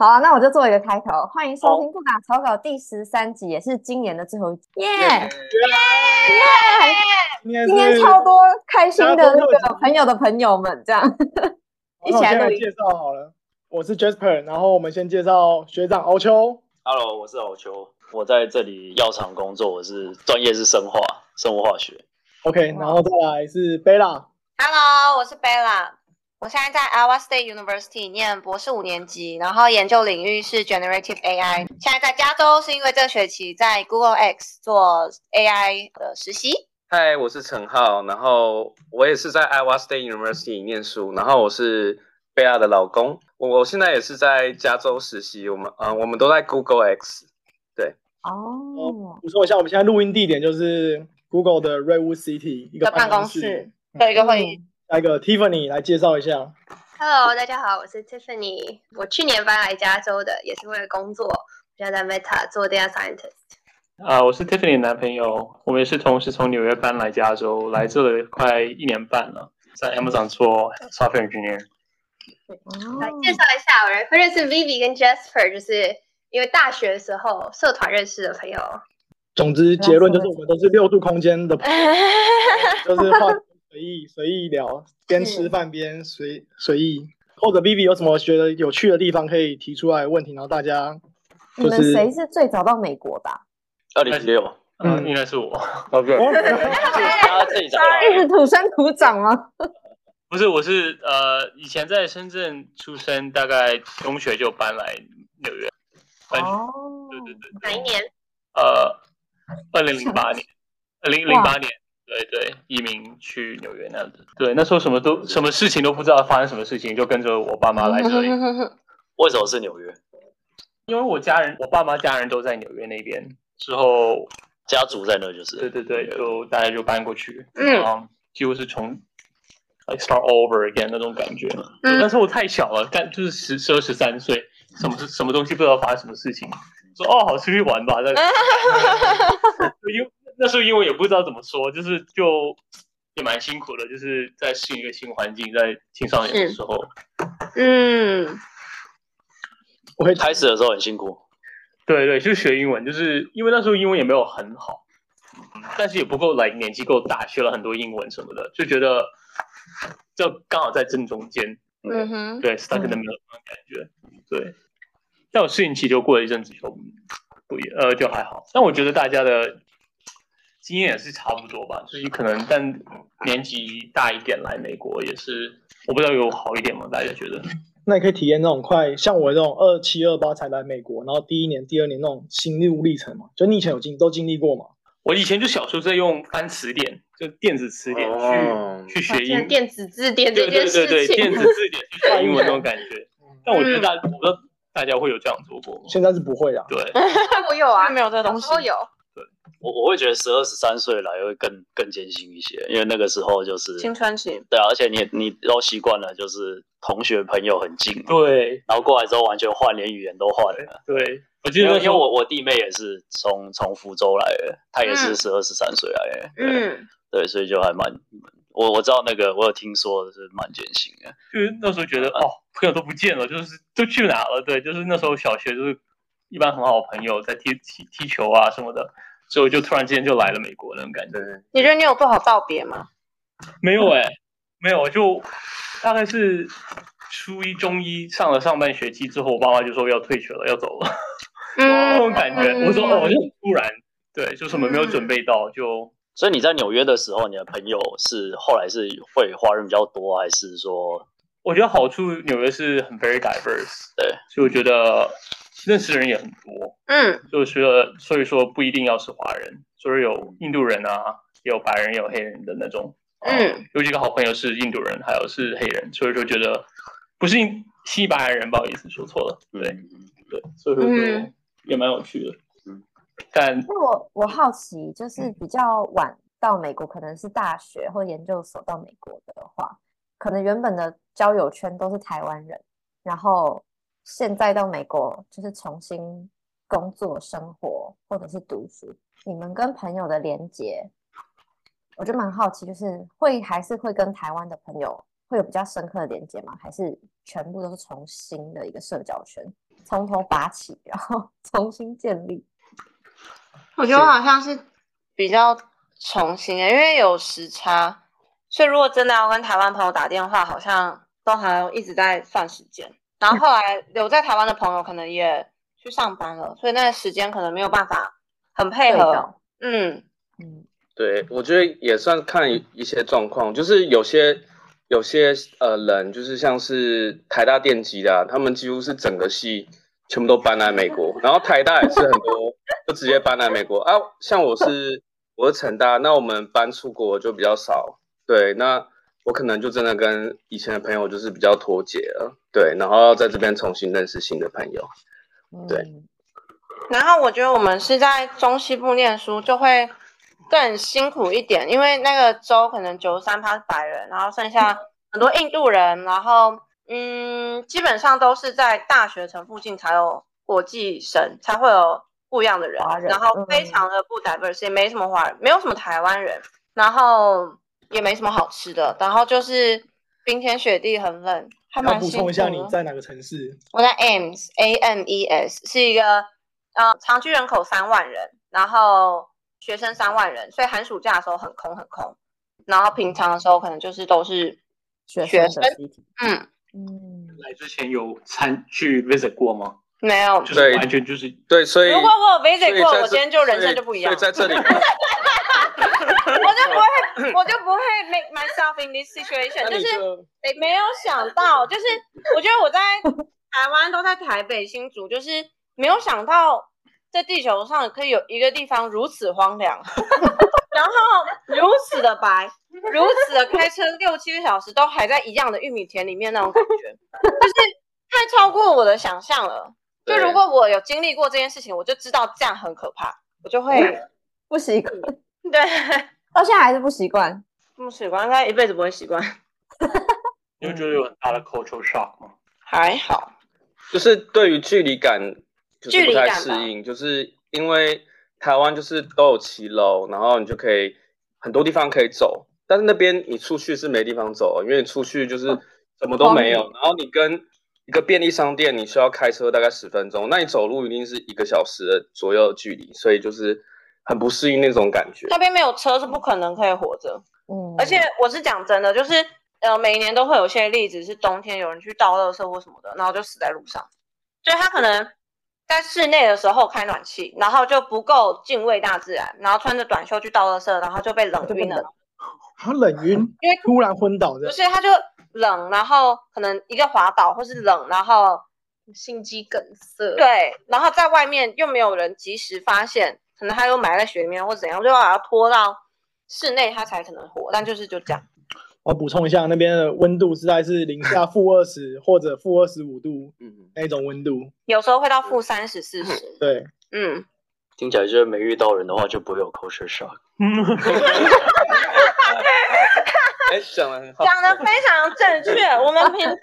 好啊，那我就做一个开头，欢迎收听《不打草稿》第十三集，也是今年的最后一集。耶！耶！耶！今天超多开心的那个朋友的朋友们，这样。一起来介绍好了，我是 Jasper，然后我们先介绍学长敖秋。Hello，我是敖秋，我在这里药厂工作，我是专业是生化，生物化学。OK，然后再来是 Bella。Hello，我是 Bella，我现在在 Iowa State University 念博士五年级，然后研究领域是 Generative AI。现在在加州是因为这学期在 Google X 做 AI 的实习。嗨，我是陈浩，然后我也是在 Iowa State University 念书，然后我是贝亚的老公，我我现在也是在加州实习，我们嗯、呃我们都在 Google X，对哦，你说一下，我们现在录音地点就是 Google 的 Redwood City 一个办公室对。一个会议。下一个 Tiffany 来介绍一下。Hello，大家好，我是 Tiffany。我去年搬来加州的，也是为了工作。我现在在 Meta 做 data scientist。啊、我是 Tiffany 的男朋友，我们也是同时从纽约搬来加州，来这里快一年半了，在 Amazon 做 software engineer。来介绍一下，我会认识 Vivi 跟 Jasper，就是因为大学的时候社团认识的朋友。总之结论就是我们都是六度空间的，就是话随意随意聊，边吃饭边随随意。或者 Vivi 有什么觉得有趣的地方可以提出来问题，然后大家你就是们谁是最早到美国的啊？二零一六，嗯，嗯应该是我。哦，不是，他自己找一直土生土长吗？不是，我是呃，以前在深圳出生，大概中学就搬来纽约。搬去哦，对对对，哪一年？呃，二零零八年，二零零八年，对对，移民去纽约那样子。对，那时候什么都什么事情都不知道发生什么事情，就跟着我爸妈来这里。为什么是纽约？因为我家人，我爸妈家人都在纽约那边，之后，家族在那就是。对对对，就大家就搬过去，嗯，几乎是从 like start over again 那种感觉。嗯那时候我太小了，但就是十十二十三岁，什么什么东西不知道发生什么事情，说哦好出去玩吧，那因那时候因为也不知道怎么说，就是就也蛮辛苦的，就是在适应一个新环境，在青少年的是。时候，嗯，我会开始的时候很辛苦，对对，就是学英文，就是因为那时候英文也没有很好，但是也不够来年纪够大，学了很多英文什么的，就觉得就刚好在正中间，嗯哼，对，stuck in the middle 那种感觉，对。但我适应期就过了一阵子就不一呃就还好，但我觉得大家的经验也是差不多吧，就是可能但年纪大一点来美国也是，我不知道有好一点吗？大家觉得？那你可以体验那种快像我这种二七二八才来美国，然后第一年、第二年那种心路历程嘛，就你以前有经都经历过吗？我以前就小时候在用翻词典，就电子词典去、哦去学英文电子字典对这件事对对电子字典去学英文那种感觉。但我觉得大，我不知道大家会有这样做过吗？现在是不会啊。对，我有啊，没有这个东西有。我我会觉得十二十三岁来会更更艰辛一些，因为那个时候就是青春期。对啊，而且你你都习惯了，就是同学朋友很近，对然后过来之后完全换，连语言都换了。对，我记得因为我我弟妹也是从从福州来的，她也是嗯十二十三岁来的，对，所以就还蛮我我知道那个我有听说是蛮艰辛的，就是那时候觉得哦，朋友都不见了，就是都去哪了？对，就是那时候小学就是一般很好的朋友在踢踢踢球啊什么的，所以我就突然之间就来了美国那种感觉。你觉得你有做好道别吗？没有哎、没有，就大概是初一中一上了上半学期之后，我爸妈就说要退学了，要走了，那种感觉。我说哦，就很突然，对，就什么没有准备到，就所以你在纽约的时候，你的朋友是后来是会华人比较多，还是说我觉得好处纽约是很 very diverse，对，所以我觉得认识的人也很多，嗯就是说所以说不一定要是华人，就是有印度人啊，也有白人，也有黑人的那种。嗯，有几个好朋友是印度人，还有是黑人，所以说觉得不是印西班牙人，不好意思说错了，对嗯对，所以说就嗯也蛮有趣的。嗯，但那我我好奇，就是比较晚到美国，可能是大学或研究所到美国的话，可能原本的交友圈都是台湾人，然后现在到美国就是重新工作、生活或者是读书，你们跟朋友的连接，我就蛮好奇，就是会还是会跟台湾的朋友会有比较深刻的连接吗？还是全部都是重新的一个社交圈，从头拔起，然后 重新建立？我觉得好像是比较重新的，因为有时差，所以如果真的要跟台湾朋友打电话，好像都还要一直在算时间。然后后来留在台湾的朋友可能也去上班了，所以那个时间可能没有办法很配合。嗯，嗯，对，我觉得也算看一一些状况，就是有些有些呃人，就是像是台大电机的啊、他们几乎是整个系全部都搬来美国，然后台大也是很多就直接搬来美国啊。像我是我是成大，那我们搬出国就比较少，对，那我可能就真的跟以前的朋友就是比较脱节了，对，然后要在这边重新认识新的朋友。对嗯然后我觉得我们是在中西部念书，就会更辛苦一点，因为那个州可能九十三趴是白人，然后剩下很多印度人，然后嗯，基本上都是在大学城附近才有国际生，才会有不一样的人，人然后非嗯常的不 diverse，也没什么华人，没有什么台湾人，然后也没什么好吃的，然后就是冰天雪地，很冷，还要蛮辛苦补充一下，你在哪个城市？我在 AMES A M E S 是一个呃常居人口三万人，然后学生三万人，所以寒暑假的时候很空很空，然后平常的时候可能就是都是学学生嗯嗯，来之前有参去 visit 过吗？没有。就是完全就是对，所以如果我有 visit 过，我今天就人生就不一样所以，在这里。我就不会我就不会 make myself in this situation，就是就没有想到，就是我觉得我在台湾都在台北新竹，就是没有想到在地球上可以有一个地方如此荒凉，然后如此的白，如此的开车六七个小时都还在一样的玉米田里面那种感觉，就是太超过我的想象了。就如果我有经历过这件事情，我就知道这样很可怕，我就会 不习惯，对 到现在还是不习惯。不习惯，应该一辈子不会习惯。你会觉得有很大的 cultural shock 吗？还好，就是对于距离感就是距不太离感适应，就是因为台湾就是都有骑楼，然后你就可以很多地方可以走，但是那边你出去是没地方走，因为你出去就是什么都没有，然后你跟一个便利商店你需要开车大概十分钟，那你走路一定是一个小时的左右的距离，所以就是很不适应那种感觉。那边没有车是不可能可以活着。嗯，而且我是讲真的，就是呃，每年都会有一些例子是冬天有人去倒垃圾或什么的，然后就死在路上。就他可能在室内的时候开暖气，然后就不够敬畏大自然，然后穿着短袖去倒垃圾，然后就被冷晕了。他冷晕，因为突然昏倒的不，是，他就冷，然后可能一个滑倒，或是冷，然后心肌梗塞。，对，然后在外面又没有人及时发现，可能他又埋在雪里面或怎样，就要把它拖到室内，他才可能活。但就是就这样。我补充一下，那边的温度实在是零下负二十或者负二十五度嗯，那种温度。有时候会到负三十、四十。对，嗯，听起来就是没遇到人的话就不会有 culture shock。哎，讲的很好，讲的非常正确。我们平常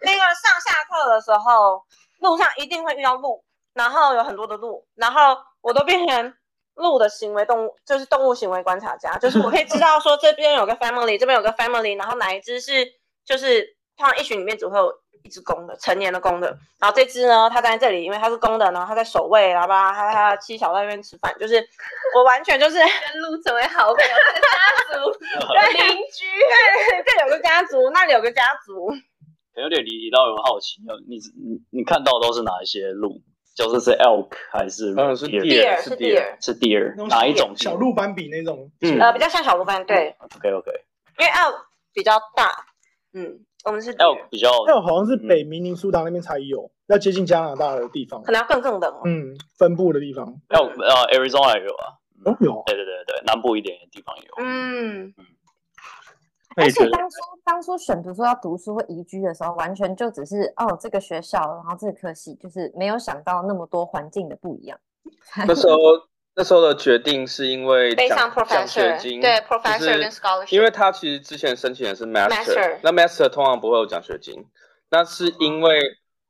那个上下课的时候，路上一定会遇到鹿，然后有很多的鹿，然后我都变成鹿的行为动物，就是动物行为观察家，就是我可以知道说这边有个 family，这边有个 family，然后哪一只是就是通常一群里面只会有一只公的，成年的公的，然后这只呢它站在这里，因为它是公的，然后它在守卫，然后吧，它它七小在那边吃饭，就是我完全就是。跟鹿成为好朋友，这个家族 对邻居，对，这里有个家族，那里有个家族。有点离题到有好奇，你你你看到都是哪一些鹿？就是是 elk 还是嗯是 deer？deer 是是 deer deer，是 deer 哪一种小鹿斑比那种，嗯。呃，比较像小鹿斑，对，？OK OK。因为 elk 比较大，嗯，我们是 elk 比较那好像是北明尼苏达那边才有，要接近加拿大的地方。可，能要更更冷哦。嗯，分布的地方。elk 呃 Arizona 有啊，哦有。对对对对，南部一点的地方有。嗯，而且当初当初选读说要读书或移居的时候，完全就只是哦这个学校，然后这个科系，就是没有想到那么多环境的不一样。那时候 那时候的决定是因为背上奖奖学 professor，金，对就 professor 跟是 scholarship，因为他其实之前申请的是 Master master，那 master 通常不会有奖学金，那是因为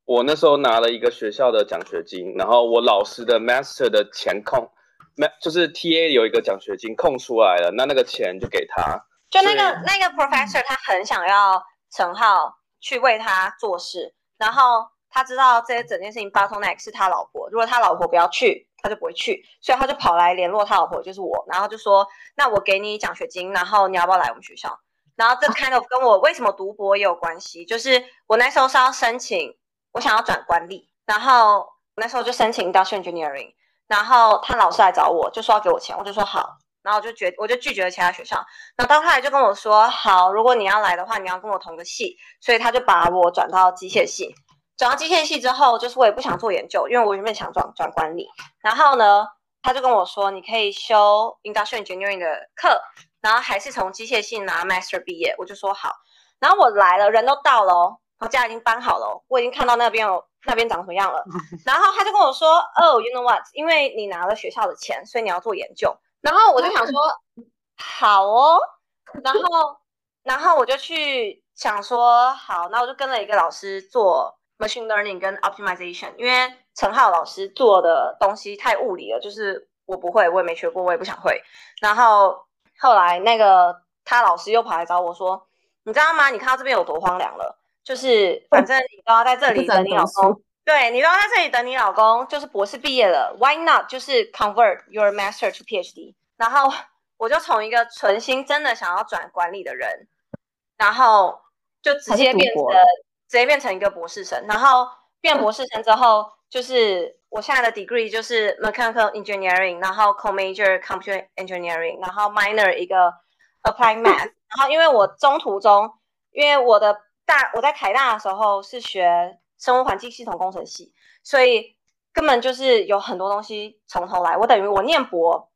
我那时候拿了一个学校的奖学金，然后我老师的 master 的钱空，那就是 TA 有一个奖学金空出来了，那那个钱就给他，就那个那个 professor 他很想要陈浩去为他做事，然后他知道这整件事情 bottleneck 是他老婆，如果他老婆不要去，他就不会去，所以他就跑来联络他老婆，就是我，然后就说那我给你奖学金，然后你要不要来我们学校？然后这 kind of 跟我为什么读博也有关系，就是我那时候是要申请，我想要转管理，然后我那时候就申请 industrial engineering，然后他老师来找我，就说要给我钱，我就说好，然后我就决我就拒绝了其他学校，然后到后来就跟我说，好，如果你要来的话，你要跟我同个系，所以他就把我转到机械系。转到机械系之后，就是我也不想做研究，因为我原本想转转管理。然后呢，他就跟我说，你可以修 industrial engineering 的课，然后还是从机械系拿 master 毕业。我就说好。然后我来了，人都到了哦，我家已经搬好了哦，我已经看到那边有那边长什么样了。然后他就跟我说，哦，you know what？因为你拿了学校的钱，所以你要做研究。然后我就想说，好哦。然后，然后我就去想说，好，那我就跟了一个老师做 machine learning 跟 optimization，因为陈浩老师做的东西太物理了，就是我不会，我也没学过，我也不想会。然后后来那个他老师又跑来找我说，你知道吗？你看到这边有多荒凉了，就是反正你都要在这里等你老公。对你都要在这里等你老公，就是博士毕业了，Why not？就是 convert your master to PhD。然后我就从一个存心真的想要转管理的人，然后就直接变成直接变成一个博士生。然后变博士生之后，就是我现在的 degree 就是 mechanical engineering，然后 co-major computer engineering，然后 minor 一个 applied math。然后因为我中途中，因为我的大我在台大的时候是学。生物环境系统工程系，所以根本就是有很多东西从头来。我等于我念博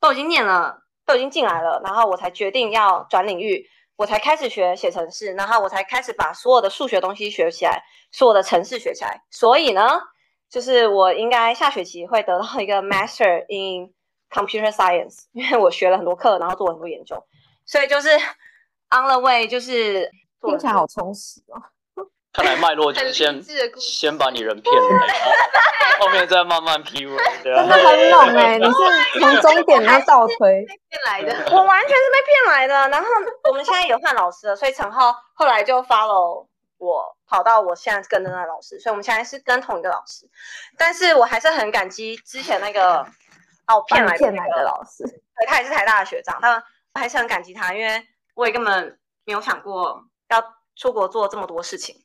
都已经念了，都已经进来了，然后我才决定要转领域，我才开始学写程式，然后我才开始把所有的数学东西学起来，所有的程式学起来。所以呢，就是我应该下学期会得到一个 Master in Computer Science，因为我学了很多课，然后做了很多研究，所以就是 on the way，就是听起来好充实哦。看来脉络就是先 先把你人骗了，后面再慢慢 P U。真的很猛哎！你是 从终点然后倒推骗来的，我完全是被骗来的。然后我们现在有换老师了，所以陈浩后来就 follow 我，跑到我现在跟的那个老师，所以我们现在是跟同一个老师。但是我还是很感激之前那个把我骗来骗来的老师，对他也是台大的学长，但我还是很感激他，因为我也根本没有想过要出国做这么多事情。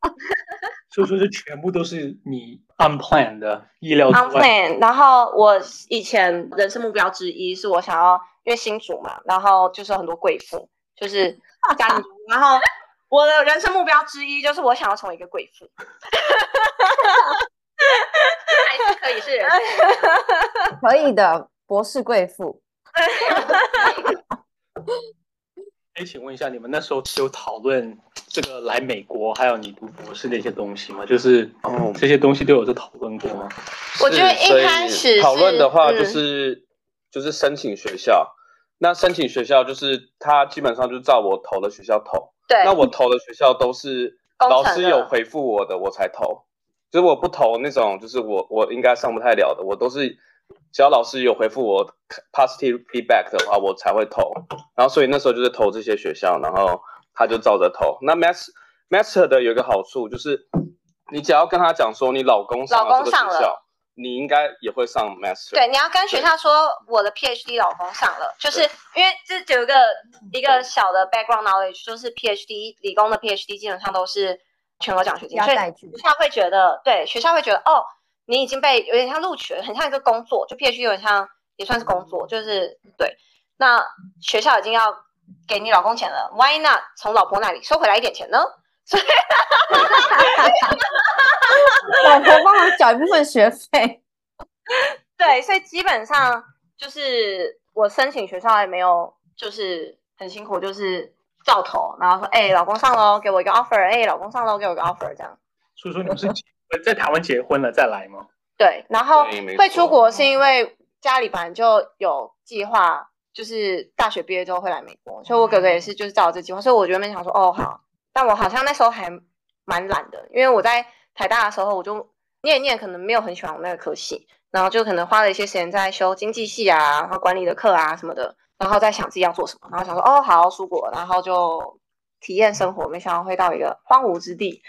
所以说，这全部都是你 unplanned 的意料之外。unplanned。然后我以前人生目标之一是我想要，因为新主嘛，然后就是很多贵妇，就是家里，然后我的人生目标之一就是我想要成为一个贵妇。还是可以是人，可以的，博士贵妇。哎，请问一下，你们那时候有讨论这个来美国，还有你读博士的一些东西吗？就是哦这些东西都有在讨论过吗？我觉得一开始讨论的话，嗯就是、就是申请学校。那申请学校就是他基本上就照我投的学校投。对，那我投的学校都是老师有回复我的，我才投。就是我不投那种，就是我我应该上不太了的，我都是只要老师有回复我 positive feedback 的话，我才会投。然后所以那时候就是投这些学校，然后他就照着投。那 master master 的有一个好处就是，你只要跟他讲说你老公上了这个学校，你应该也会上 master。对，你要跟学校说我的 PhD 老公上了，就是因为这有一个一个小的 background knowledge，就是 PhD 理工的 PhD 基本上都是全额奖学金，所以学校会觉得，对学校会觉得哦，你已经被有点像录取了，很像一个工作，就 PhD 有点像也算是工作，就是对。那学校已经要给你老公钱了，Why not 从老婆那里收回来一点钱呢？所以 老婆帮忙缴一部分学费，对，所以基本上就是我申请学校也没有，就是很辛苦，就是照投，然后说，哎、老公上喽，给我一个 offer，哎、老公上喽，给我一个 offer，这样。所以说你们是 在台湾结婚了再来吗？对，然后会出国是因为家里本来就有计划，就是大学毕业之后会来美国，所以我哥哥也是就是照这计划，所以我原本想说哦好，但我好像那时候还蛮懒的，因为我在台大的时候我就念念，可能没有很喜欢我那个科系，然后就可能花了一些时间在修经济系啊，然后管理的课啊什么的，然后在想自己要做什么，然后想说哦好出国，然后就体验生活，没想到会到一个荒芜之地。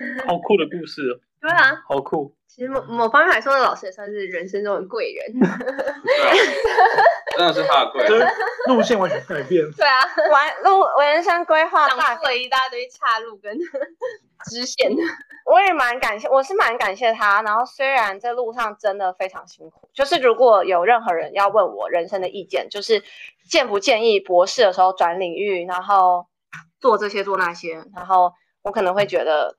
好酷的故事哦，对啊，好酷。其实某某方面来说，那老师也算是人生中的贵人。对啊，真的是他的贵就是人。路线完全改变。对啊，完路我人生规划大挡出了一大堆岔路跟 支线。我也蛮感谢，我是蛮感谢他。然后虽然这路上真的非常辛苦，就是如果有任何人要问我人生的意见，就是建不建议博士的时候转领域，然后做这些做那些，然后我可能会觉得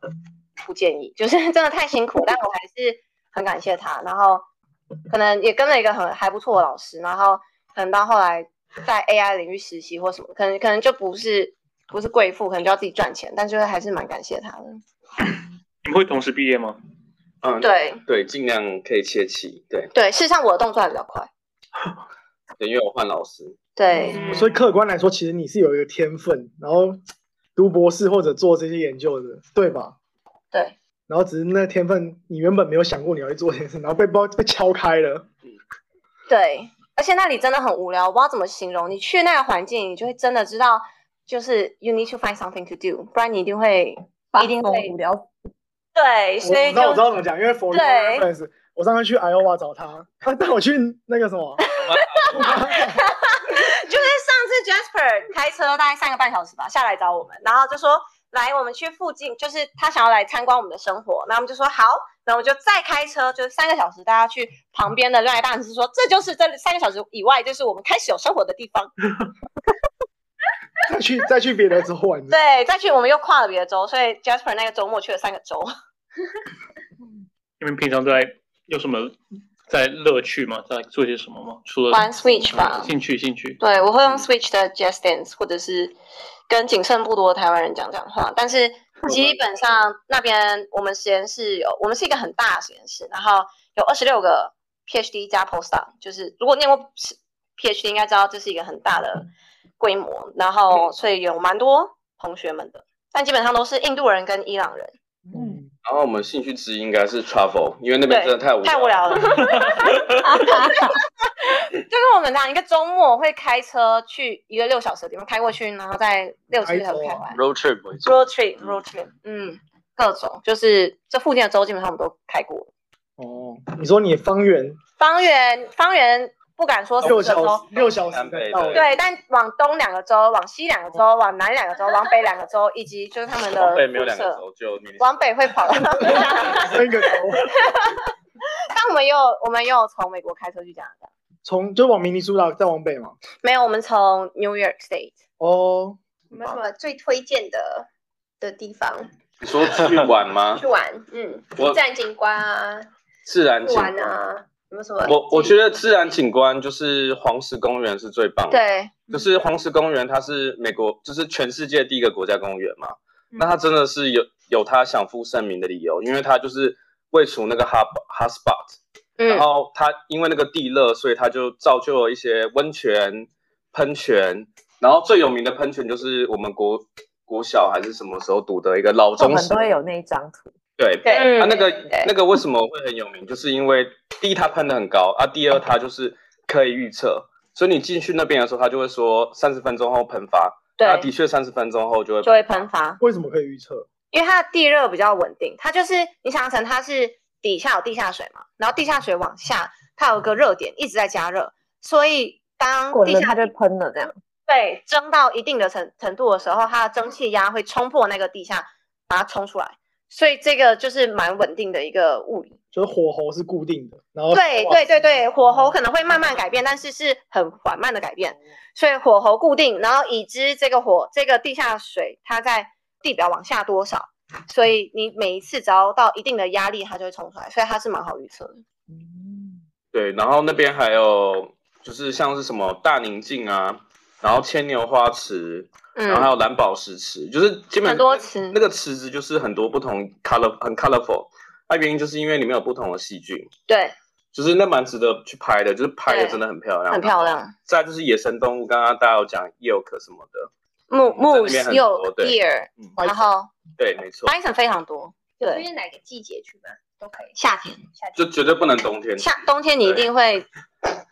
不建议，就是 真的太辛苦。但我还是很感谢他，然后可能也跟了一个很还不错的老师，然后可能到后来在 AI 领域实习或什么，可能可能就不是不是贵妇，可能就要自己赚钱，但就是还是蛮感谢他的。你们会同时毕业吗？嗯，对对，尽量可以切齐。对对，事实上我的动作还比较快。对，因为我换老师。对，所以客观来说，其实你是有一个天分，然后读博士或者做这些研究的，对吧？对，然后只是那天分，你原本没有想过你要去做这件事，然后被包被敲开了。对，而且那里真的很无聊，我不知道怎么形容。你去那个环境，你就会真的知道，就是 you need to find something to do，不然你一定会一定会无聊。对，我所以就那我知道怎么讲，因为 for 对 reference，我上次去 Iowa 找他，他带我去那个什么，Jasper 开车大概三个半小时吧，下来找我们，然后就说来我们去附近，就是他想要来参观我们的生活，然后我们就说好，然后我就再开车，就是三个小时，大家去旁边的另外大城市说，这就是这三个小时以外，就是我们开始有生活的地方。再去再去别的州玩。对，再去我们又跨了别的州，所以 Jasper 那个周末去了三个州。你们平常在有什么在乐趣吗？在做些什么吗？除了玩 Switch 吧兴趣兴趣。对，我会用 Switch 的 Just Dance，或者是跟仅剩不多的台湾人讲讲话。但是基本上那边我们实验室有，我们是一个很大的实验室，然后有二十六个 PhD 加 Postdoc，就是如果念过 PhD 应该知道这是一个很大的规模，然后所以有蛮多同学们的，但基本上都是印度人跟伊朗人。嗯，然后我们兴趣之一应该是 travel，因为那边真的太无太无聊了。就是我们这样，一个周末会开车去一个六小时的地方开过去，然后再六七个小时开回来。road trip，road trip road trip，嗯，各种就是这附近的州基本上我们都开过。哦，你说你方圆方圆方圆不敢说六四个州小时，六小时南北到对对，但往东两个州、往西两个州、往南两个州、往北两个州，以及就是他们的往北没有两个州，就往北会跑。三个州，但我们也有我们也有从美国开车去加拿大，从就往明尼苏达再往北嘛。没有，我们从 New York State。哦，有没有什么最推荐的的地方你说去玩吗 去？玩？嗯，我自然景观啊，自然景玩啊，有没有什么？我我觉得自然景观就是黄石公园是最棒的。对，就是黄石公园，它是美国，就是全世界第一个国家公园嘛。嗯那它真的是有有它享负盛名的理由，因为它就是位处那个 hot hot spot，、然嗯，后它因为那个地热，所以它就造就了一些温泉、喷泉。然后最有名的喷泉就是我们国国小还是什么时候读的一个老中我们都，会有那一张图。对，对嗯啊，那个那个为什么会很有名？就是因为第一它喷的很高啊，第二它就是可以预测，所以你进去那边的时候，它就会说三十分钟后喷发，那对，的确三十分钟后就会就会喷发。为什么可以预测？因为它的地热比较稳定，它就是你想象成它是底下有地下水嘛，然后地下水往下，它有个热点一直在加热，所以当滚了地下它就喷了，这样。对蒸到一定的程程度的时候，它的蒸汽压会冲破那个地下，把它冲出来，所以这个就是蛮稳定的一个物理。就是火候是固定的，然后对对对对，火候可能会慢慢改变，但是是很缓慢的改变，所以火候固定，然后已知这个火这个地下水它在地表往下多少，所以你每一次只要到一定的压力，它就会冲出来，所以它是蛮好预测的。对，然后那边还有就是像是什么大宁静啊，然后牵牛花池，然后还嗯，有蓝宝石池，就是基本很多池那个池子就是很多不同 color 很 colorful，那原因就是因为里面有不同的细菌，对就是那蛮值得去拍的，就是拍的真的很漂亮，很漂。亮。再就是野生动物，刚刚大家有讲 elk 什么的，木木在那边很有 deer，嗯然后对，没错，bison 非常多。对，有推荐哪个季节去吧？都可以。夏天夏天就绝对不能冬天。夏冬天你一定会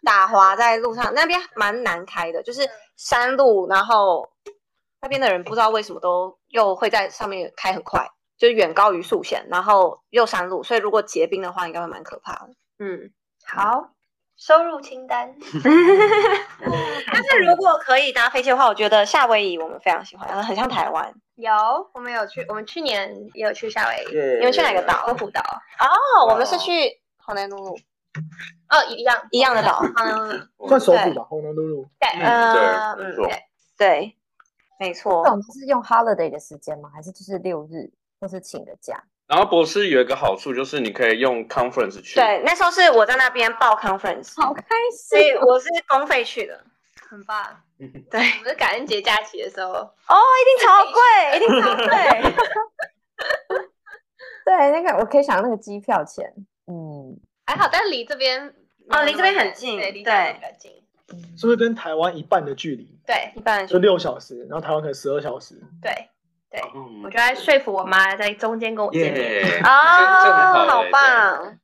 打滑在路上，那边蛮难开的，就是山路，然后那边的人不知道为什么都又会在上面开很快，就是远高于速限，然后又山路，所以如果结冰的话，应该会蛮可怕的。嗯，好，收入清单。但是如果可以搭飞机的话，我觉得夏威夷我们非常喜欢，很像台湾。有，我们有去，我们去年也有去夏威夷，你你们去哪个岛？欧胡岛。哦，我们是去好南鲁鲁哦，一样一样的岛。嗯，算首府吧，红龙露露。对，嗯对没错，对，没错这。种是用 holiday 的时间吗？还是就是六日或是请的假？然后博士有一个好处就是你可以用 conference 去，对，那时候是我在那边报 conference，好开所以心！我是公费去的。很棒。对，我们是感恩节假期的时候，哦，一定超贵，一定超贵。对，那个我可以想那个机票钱，嗯，还好，但离这边哦离这边很近对，离这边比较近。是不是跟台湾一半的距离？对一半就六小时，然后台湾可能十二小时。对对，嗯我就在说服我妈在中间跟我见面。耶，这这很哦，好欸棒！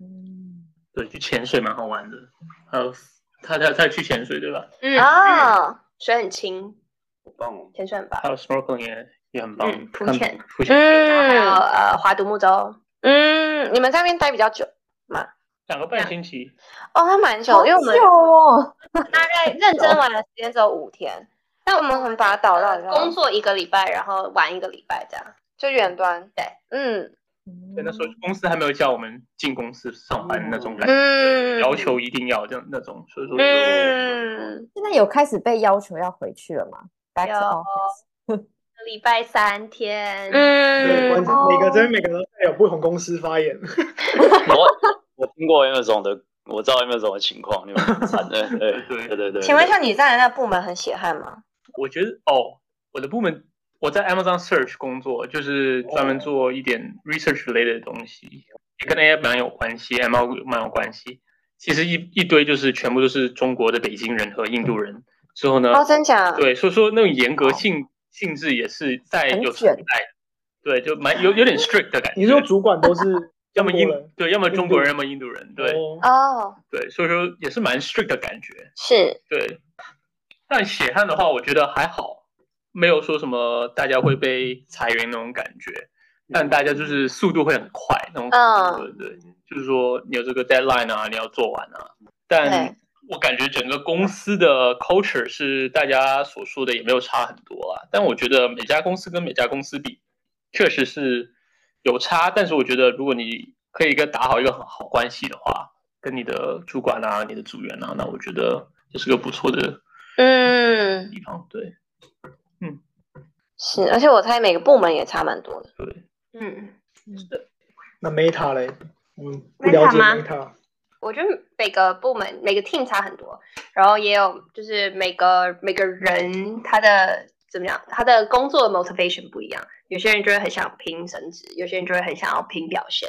嗯，对，去潜水蛮好玩的。还有他他他去潜水对吧？嗯，哦，水很清，好棒哦！潜水很棒还。有 snorkeling 也也很棒嗯，浮看潜浮潜然后还有嗯呃划独木舟，嗯，你们在那边待比较久吗？两个半星期，哦，那蛮久，因为我们大概认真玩的时间只有五天，但我们很把它导到工作一个礼拜，然后玩一个礼拜这样。就远端。对，嗯对，那时候公司还没有叫我们进公司上班那种感觉，嗯，要求一定要这样那种，所以说就嗯，现在有开始被要求要回去了吗？Back to 有 office。礼拜三天，嗯，键每个这边每个都代表不同公司发言。我我听过 Amazon 的，我知道 Amazon 的情况，你们很惨的，对对对对对。请问一下，你在的那部门很血汗吗？我觉得哦，我的部门我在 Amazon Search 工作，就是专门做一点 research related 的东西，也跟 AI 蛮有关系，ML 蛮有关系。其实一一堆就是全部都是中国的北京人和印度人。之后呢，哦，真假？对，所以说那种严格性性质也是在有存在对，就蛮有 有点 strict 的感觉。你说主管都是要么印中国人对，要么中国人，要么印度人，对哦哦，对，所以说也是蛮 strict 的感觉。是，对，但血汗的话，我觉得还好，没有说什么大家会被裁员那种感觉，但大家就是速度会很快那种，嗯对对，就是说你有这个 deadline 啊，你要做完啊。但我感觉整个公司的 culture 是大家所说的也没有差很多啊，但我觉得每家公司跟每家公司比，确实是有差，但是我觉得如果你可以跟打好一个很好关系的话，跟你的主管啊、你的组员啊，那我觉得这是个不错的嗯，地方。对嗯是，而且我猜每个部门也差蛮多的。对，嗯，是的那 Meta 嘞？嗯，不了解 Meta 吗 Meta。我觉得每个部门每个 team 差很多，然后也有就是每个每个人他的怎么样，他的工作 motivation 不一样。有些人就会很想拼升职，有些人就会很想要拼表现。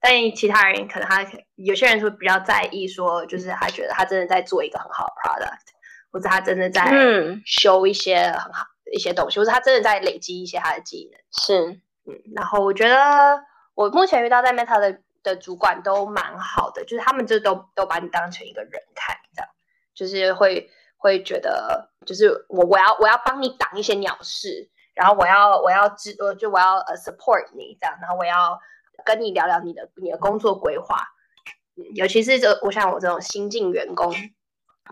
但其他人可能他有些人会比较在意说，就是他觉得他真的在做一个很好的 product，或者他真的在嗯，修一些很好的一些东西，或者他真的在累积一些他的技能。是，嗯，然后我觉得我目前遇到在 Meta 的的主管都蛮好的，就是他们就都都把你当成一个人看，这样就是会会觉得，就是我我要我要帮你挡一些鸟事，然后我要我要知呃就我要呃 support 你这样，然后我要跟你聊聊你的你的工作规划，嗯，尤其是这我像我这种新进员工。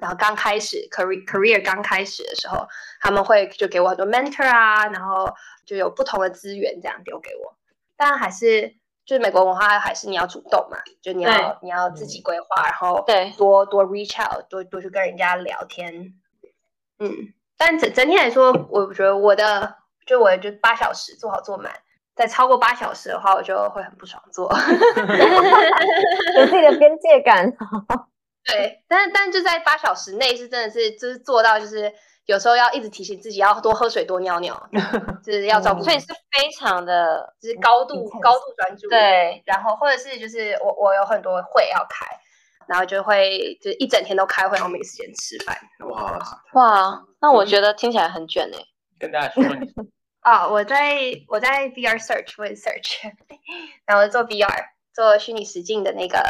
然后刚开始 career career 刚开始的时候，他们会就给我很多 mentor 啊，然后就有不同的资源这样丢给我。但还是就是美国文化还是你要主动嘛，就你要你要自己规划，然后对多多 reach out，多多去跟人家聊天。嗯，但整整体来说，我觉得我的就我就八小时做好做满，再超过八小时的话，我就会很不爽做。有自己的边界感。对，但但就在八小时内是真的是就是做到就是有时候要一直提醒自己要多喝水多尿尿，就是要照顾，所以是非常的就是高度高度专注。，对，然后或者是就是我我有很多会要开，然后就会就一整天都开会，然后没时间吃饭。哇，哇，那我觉得听起来很卷哎。跟大家说说你啊、我在我在 VR search 我也 search，然后做 VR 做虚拟实境的那个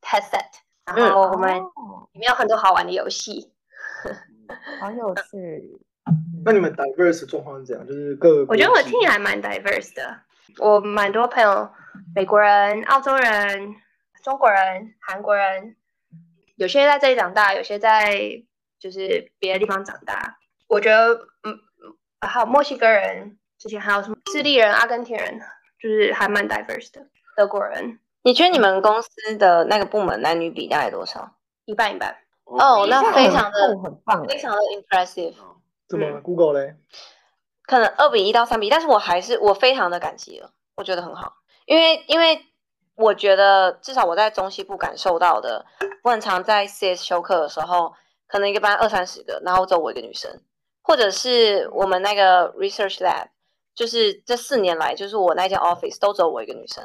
headset，然后我们哦里面有很多好玩的游戏。好有趣。那你们 diverse 状况是怎样？就是各个我觉得我国籍 team 还蛮 diverse 的，我蛮多朋友，美国人、澳洲人、中国人、韩国人，有些在这里长大，有些在就是别的地方长大。我觉得，嗯，嗯还有墨西哥人，之前还有什么智利人、阿根廷人，就是还蛮 diverse 的。德国人你觉得你们公司的那个部门男女比大概多少？一半一半，哦，那非常的哦很棒哎，非常的 impressive，怎么嗯 Google 嘞？可能二比一到三比一，但是我还是我非常的感激了，我觉得很好，因为因为我觉得至少我在中西部感受到的，我很常在 CS 修课的时候，可能一个班二三十个，然后只有我一个女生，或者是我们那个 research lab，就是这四年来，就是我那间 office 都只有我一个女生，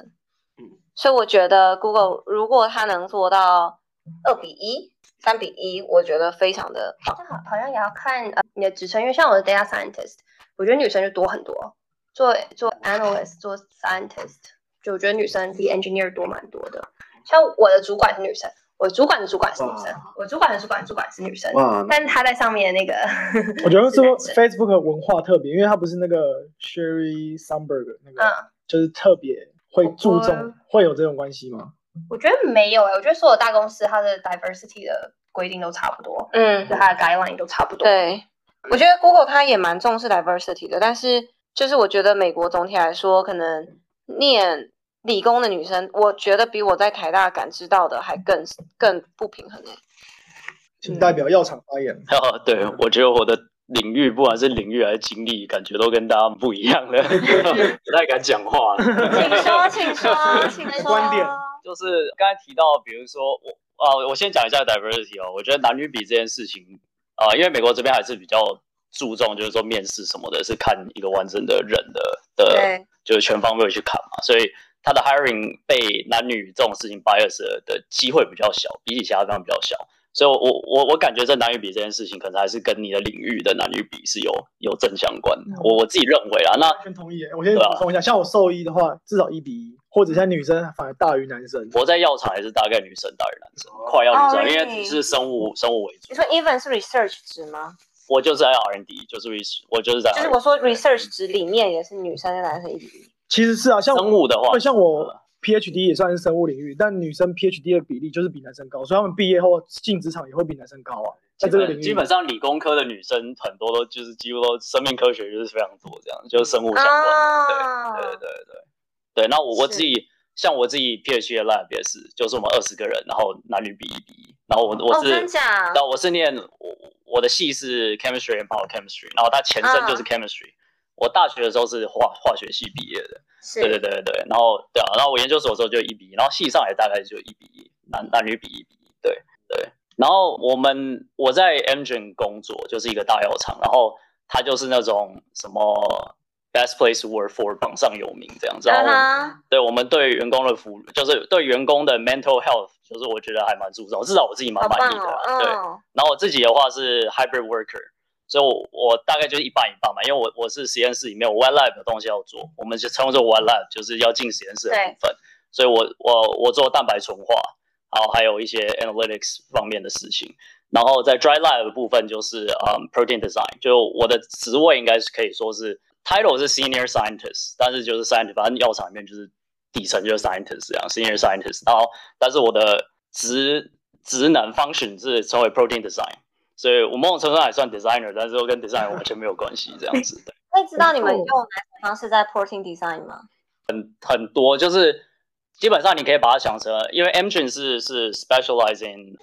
嗯，所以我觉得 Google 如果它能做到二比一、三比一，我觉得非常的棒。好好像也要看呃你的职称，因为像我的 data scientist，我觉得女生就多很多，做做 analyst、做 scientist，就我觉得女生比 engineer 多蛮多的。像我的主管是女生，我主管的主管是女生，我主管的主管主管是女生，哇，但是她在上面的那个，我觉得是 Facebook 的文化特别，因为它不是那个 Sherry Sandberg 那个，嗯，就是特别会注重，会有这种关系吗？我觉得没有哎、我觉得所有大公司它的 diversity 的规定都差不多，嗯就它的 guideline 都差不多。对，我觉得 Google 它也蛮重视 diversity 的，但是就是我觉得美国总体来说，可能念理工的女生，我觉得比我在台大感知到的还更更不平衡诶、请代表药厂发言。哦，对，我觉得我的领域，不管是领域还是经历，感觉都跟大家不一样了，不太敢讲话。请说，请说，请说。观点就是刚才提到，比如说我啊、我先讲一下 diversity 哦，我觉得男女比这件事情啊、因为美国这边还是比较注重，就是说面试什么的，是看一个完整的人的的，就是全方位去看嘛，所以他的 hiring 被男女这种事情 bias 的的机会比较小，比起其他地方比较小。所以我，我我我感觉这男女比这件事情，可能还是跟你的领域的男女比是有有正相关的。我我自己认为啦，那完全同意。我先补充一下，像我兽医的话，至少一比一，或者像女生反而大于男生。我在药厂还是大概女生大于男生，快要女生，哦因为？只是生物生物为主你。说 even 是 research 值吗？我就是在 R N D，就是 research，我就是在就是我说 research 值里面也是女生跟男生一比一。其实是啊，像生物的话，像我 PhD 也算是生物领域，但女生 PhD 的比例就是比男生高，所以他们毕业后进职场也会比男生高啊。这个领域，本基本上理工科的女生很多都就是几乎都生命科学就是非常多这样，就是生物相关的。啊对对对对对。那我我自己像我自己 PhD 的 lab 也是，就是我们二十个人，然后男女比一比一，然后我我哦，是，真假然？后我是念我我的系是 chemistry and biochemistry，然后它前身就是嗯 chemistry。我大学的时候是化化学系毕业的，是。对对对对对，然后对啊，然后我研究所的时候就一比一，然后系上也大概就一比一，男男女比一比一，对对。然后我们我在 Engine 工作，就是一个大药厂，然后它就是那种什么 best place to work for 榜上有名这样子，然后、嗯哼，对我们对员工的服，就是对员工的 mental health，就是我觉得还蛮注重，至少我自己蛮满意的对。嗯，然后我自己的话是 hybrid worker，所以我我大概就是一半一半嘛，因为我我是实验室里面我 wet lab 的东西要做，我们就称作 wet lab，就是要进实验室的部分，所以我我我做蛋白纯化，然后还有一些 analytics 方面的事情。然后在 dry lab 的部分就是嗯 protein design，就我的职位应该是可以说是 title 是 senior scientist，但是就是 scientist，反正药厂里面就是底层就是 scientist 这样 senior scientist，然后但是我的职职能 function 是称为 protein design。所以我某种程度上还算 designer，但是又跟 design 完全没有关系，这样子。对，可以知道你们用哪种方式在 protein design 吗？很很多就是基本上你可以把它想成，因为 Amgen 是是 specialize in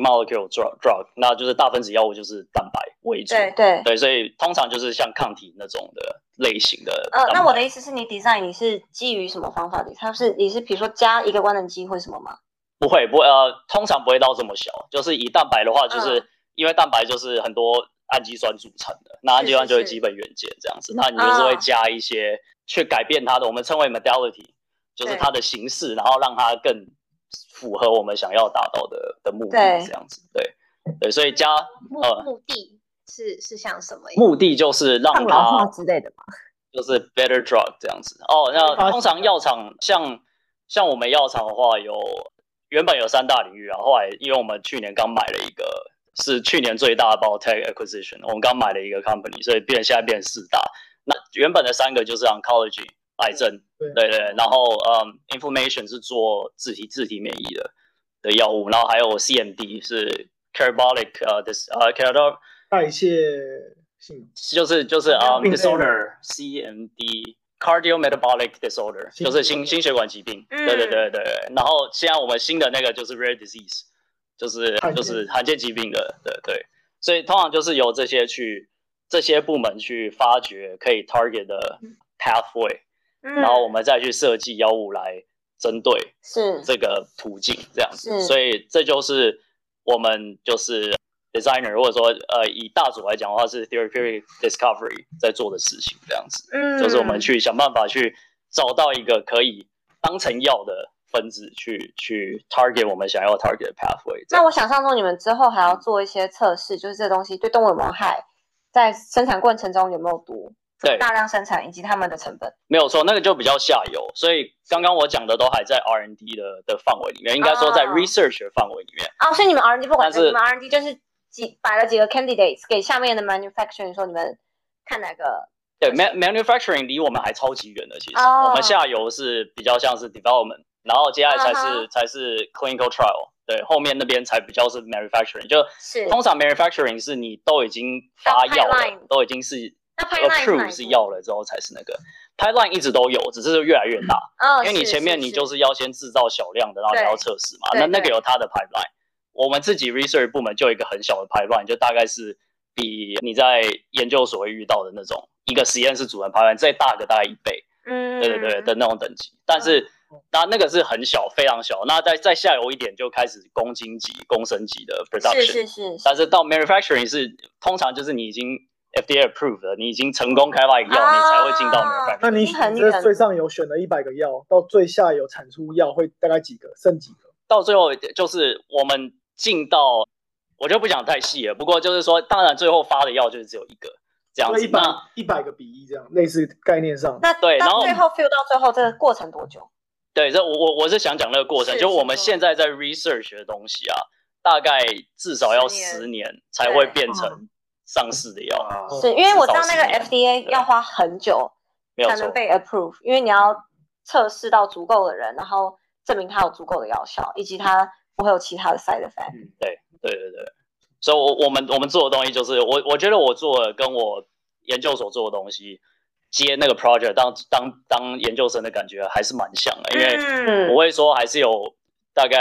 molecule drug drug，那就是大分子药物就是蛋白为主。对对。对，所以通常就是像抗体那种的类型的呃。，那我的意思是你 design 你是基于什么方法的？它是你是比如说加一个万能机会什么吗？不会不会呃，通常不会到这么小。就是以蛋白的话，就是、嗯因为蛋白就是很多氨基酸组成的，那氨基酸就是基本元件这样子，那你就是会嗯加一些去改变它的，我们称为 modality，就是它的形式，然后让它更符合我们想要达到的的目的，对这样子，对对，所以加目呃目的是是像什么？目的就是让它之类的嘛。就是 better drug 这样子。哦，那通常药厂像像我们药厂的话，有原本有三大领域啊，后来因为我们去年刚买了一个，是去年最大的 biotech acquisition，我们刚买了一个 company，所以变现在变四大。那原本的三个就是 oncology 癌症，对对对，然后嗯 information 是做自体自体免疫的的药物，然后还有 CMD 是 carabolic 呃 dis 呃 catabolic 代谢性就是就是啊、disorder CMD cardiometabolic disorder 就是心心血管疾病，嗯对对对对。对然后现在我们新的那个就是 rare disease，就是就是罕见疾病的，对对。所以通常就是由这些去这些部门去发掘可以 target 的 pathway，、嗯。然后我们再去设计药物来针对是。这个途径这样子，所以这就是我们就是 designer 或者说呃以大组来讲的话是 therapeutic discovery 在做的事情这样子，嗯。就是我们去想办法去找到一个可以当成药的分子去去 target 我们想要 target pathway。那我想象中你们之后还要做一些测试，就是这东西对动物有没有害，在生产过程中有没有毒，对大量生产以及他们的成本。没有错，那个就比较下游，所以刚刚我讲的都还在 R N D 的的范围里面，应该说在哦 research 的范围里面。哦，所以你们 R N D 不管是你们 R N D 就是几摆了几个 candidates 给下面的 manufacturing 说你们看哪个对，man manufacturing 离我们还超级远的，其实、哦我们下游是比较像是 development，然后接下来才是、才是 clinical trial，对，后面那边才比较是 manufacturing，就是。通常 manufacturing 是你都已经发药了都已经是 approve 是药了之后才是那个。pipeline 一直都有，只是越来越大，哦，因为你前面你就是要先制造小量的，然后你要测试嘛，那那个有它的 pipeline。我们自己 research 部门就有一个很小的 pipeline，就大概是比你在研究所会遇到的那种一个实验室主任 pipeline 再大个大概一倍，嗯，对对对的那种等级。但是那那个是很小，非常小。那再再下游一点就开始公斤级、公升级的 production。是是是，但是到 manufacturing 是通常就是你已经 FDA approved 了，你已经成功开发一个药，你才会进到啊 manufacturing。那你这远最上游选了一百个药，到最下游产出药会大概几个？剩几个？到最后就是我们进到，我就不讲太细了。不过就是说，当然最后发的药就是只有一个这样子。就一百那一百个比一这样，类似概念上。那对然后最后 feel 到最后这个过程多久？对，这我我我是想讲那个过程，是就我们现在在 research 的东西啊，大概至少要十年才会对变成上市的药。哦是因为我知道那个 FDA 要花很久才能，被 approve，因为你要测试到足够的人，然后证明它有足够的药效，以及它不会有其他的 side effect。对对对对，所以我我们我们做的东西就是，我我觉得我做的跟我研究所做的东西接那个 project 当当当研究生的感觉还是蛮像的，因为嗯我会说还是有大概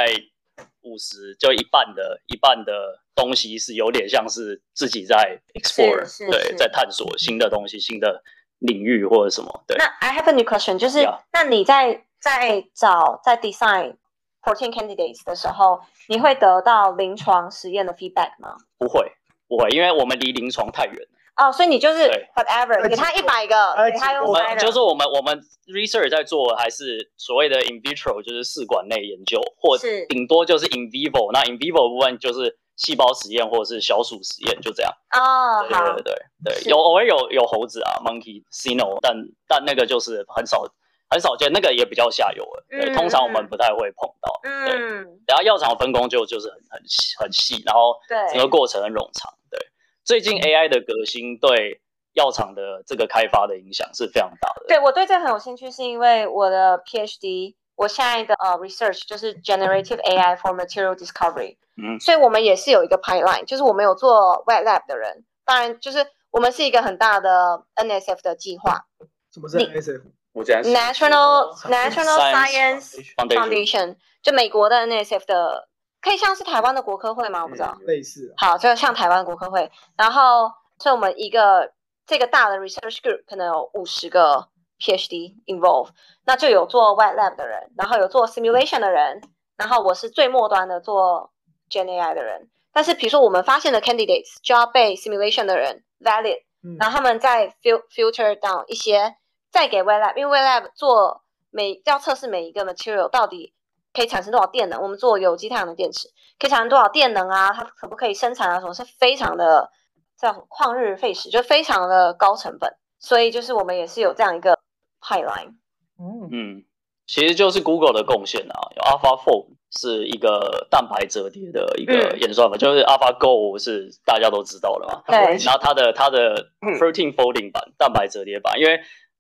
五十，就一半的一半的东西是有点像是自己在 explore，对，在探索新的东西、新的领域或者什么，对那。I have a new question，就是 Yeah 那你在在找在 design fourteen candidates 的时候，你会得到临床实验的 feedback 吗？不会不会，因为我们离临床太远了。哦，所以你就是对 whatever，给他一百个，哎给他用我们就是我们我们 research 在做还是所谓的 in vitro，就是试管内研究，或是顶多就是 in vivo。那 in vivo 部分就是细胞实验或者是小鼠实验，就这样。哦，好对对，对有偶尔有有猴子啊，monkey sino，但但那个就是很少很少见，那个也比较下游了。对，嗯通常我们嗯不太会碰到。对，嗯，然后药厂分工就就是很很细很细，然后整个，过程很冗长。对，最近 AI 的革新对药厂的这个开发的影响是非常大的。对我对这个很有兴趣，是因为我的 PhD，我现在的呃 research 就是 generative AI for material discovery，嗯所以我们也是有一个 pipeline，就是我们有做 wet lab 的人，当然就是我们是一个很大的 NSF 的计划什么是 NSF？我讲 National National Science Foundation，就美国的 NSF 的，可以像是台湾的国科会吗？我不知道。类似啊，好，就像台湾国科会，然后所以我们一个这个大的 research group 可能有五十个 PhD involve，那就有做 wet lab 的人，然后有做 simulation 的人，然后我是最末端的做 Gen AI 的人。但是比如说我们发现的 candidates 就要被 simulation 的人 valid，嗯然后他们再 fil filter down 一些，再给 wet lab，因为 wet lab 做每要测试每一个 material 到底可以产生多少电能？我们做有机太阳能电池可以产生多少电能啊？它可不可以生产啊？什么是非常的这样旷日费时，就非常的高成本。所以就是我们也是有这样一个 pipeline。嗯，嗯，其实就是 Google 的贡献啊。有 AlphaFold 是一个蛋白折叠的一个嗯演算法，就是 AlphaGo 是大家都知道的嘛。对然后它的它的 protein folding 版、蛋白折叠版，因为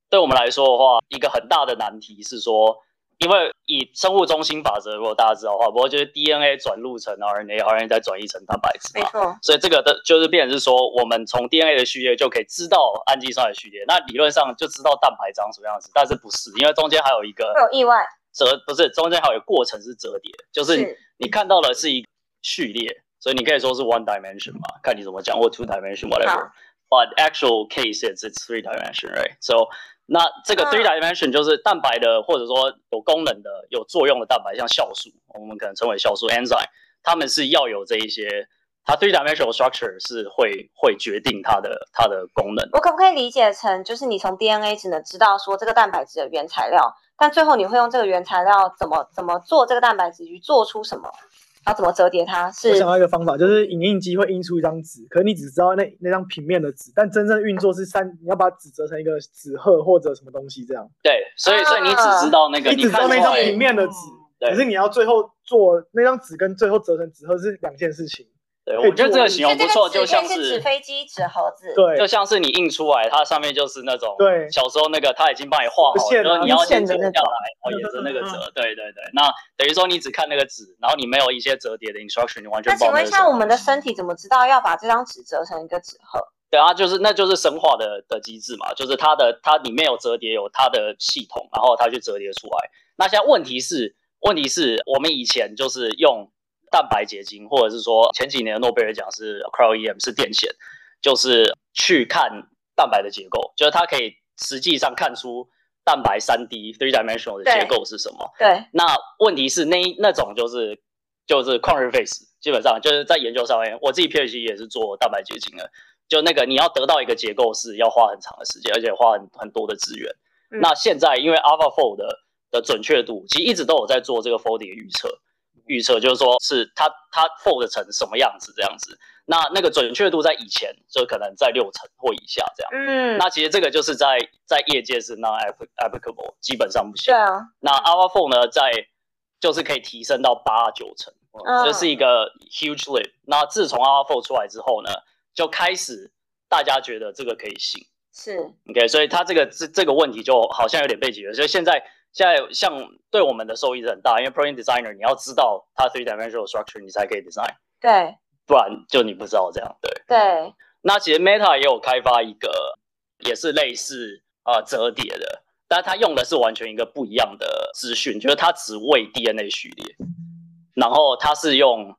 对我们来说的话，一个很大的难题是说，因为以生物中心法则，如果大家知道的话，不过就是 DNA 转录成 RNA，RNA 再转译成蛋白质嘛。没错，所以这个的就是变成是说，我们从 DNA 的序列就可以知道氨基酸的序列，那理论上就知道蛋白长什么样子，但是不是，因为中间还有一个会有意外。折，不是中间还有一个过程是折叠，就是是你看到的是一个序列，所以你可以说是 one dimension 嘛，看你怎么讲，或 two dimension whatever。But actual case is it's three dimension, right? So 那这个嗯 three dimension 就是蛋白的，或者说有功能的、有作用的蛋白，像酵素，我们可能称为酵素 enzyme，它们是要有这一些，它 three dimensional structure 是会会决定它的它的功能。我可不可以理解成，就是你从 DNA 只能知道说这个蛋白质的原材料，但最后你会用这个原材料怎么怎么做这个蛋白质，去做出什么，然后怎么折叠它？我是想到一个方法，就是影印机会印出一张纸，可是你只知道那那张平面的纸，但真正运作是三，你要把纸折成一个纸鹤或者什么东西这样。对，所以所以你只知道那个，你只知道那张平面的纸，对可是你要最后做那张纸跟最后折成纸鹤是两件事情。对，我觉得这个形容不错，就像是是纸飞机、纸盒子。对就像是你印出来，它上面就是那种对小时候那个他已经帮你画好了，然后你要先折下来，然后沿着那个折。对对对，那等于说你只看那个纸，然后你没有一些折叠的 instruction，你完全那请问一下，我们的身体怎么知道要把这张纸折成一个纸盒？对啊，就是那就是生化的的机制嘛，就是它的它里面有折叠，有它的系统，然后它去折叠出来。那现在问题是，问题是我们以前就是用蛋白结晶，或者是说前几年的诺贝尔奖是 cryo-EM 是电线，就是去看蛋白的结构，就是它可以实际上看出蛋白三 D three dimensional 的结构是什么。对，那问题是那那种就是就是旷日费时，基本上就是在研究上面，我自己 PhD 也是做蛋白结晶的，就那个你要得到一个结构是要花很长的时间，而且花很很多的资源。嗯那现在因为 AlphaFold 的的准确度，其实一直都有在做这个 folding 的预测，预测就是说是它它 fold 成什么样子这样子。那那个准确度在以前就可能在六成或以下这样。嗯，那其实这个就是在在业界是 non applicable，基本上不行对。啊，那 AlphaFold 呢，在就是可以提升到八九成，嗯这是一个 huge leap。那自从 AlphaFold 出来之后呢，就开始大家觉得这个可以信是，OK，所以它这个这这个问题就好像有点被解决。所以现在现在像对我们的收益是很大，因为 Protein Designer 你要知道它 three dimensional structure，你才可以 design，对。不然就你不知道这样。对，对，那其实 Meta 也有开发一个，也是类似呃折叠的，但它用的是完全一个不一样的资讯，就是它只为 DNA 序列，然后它是用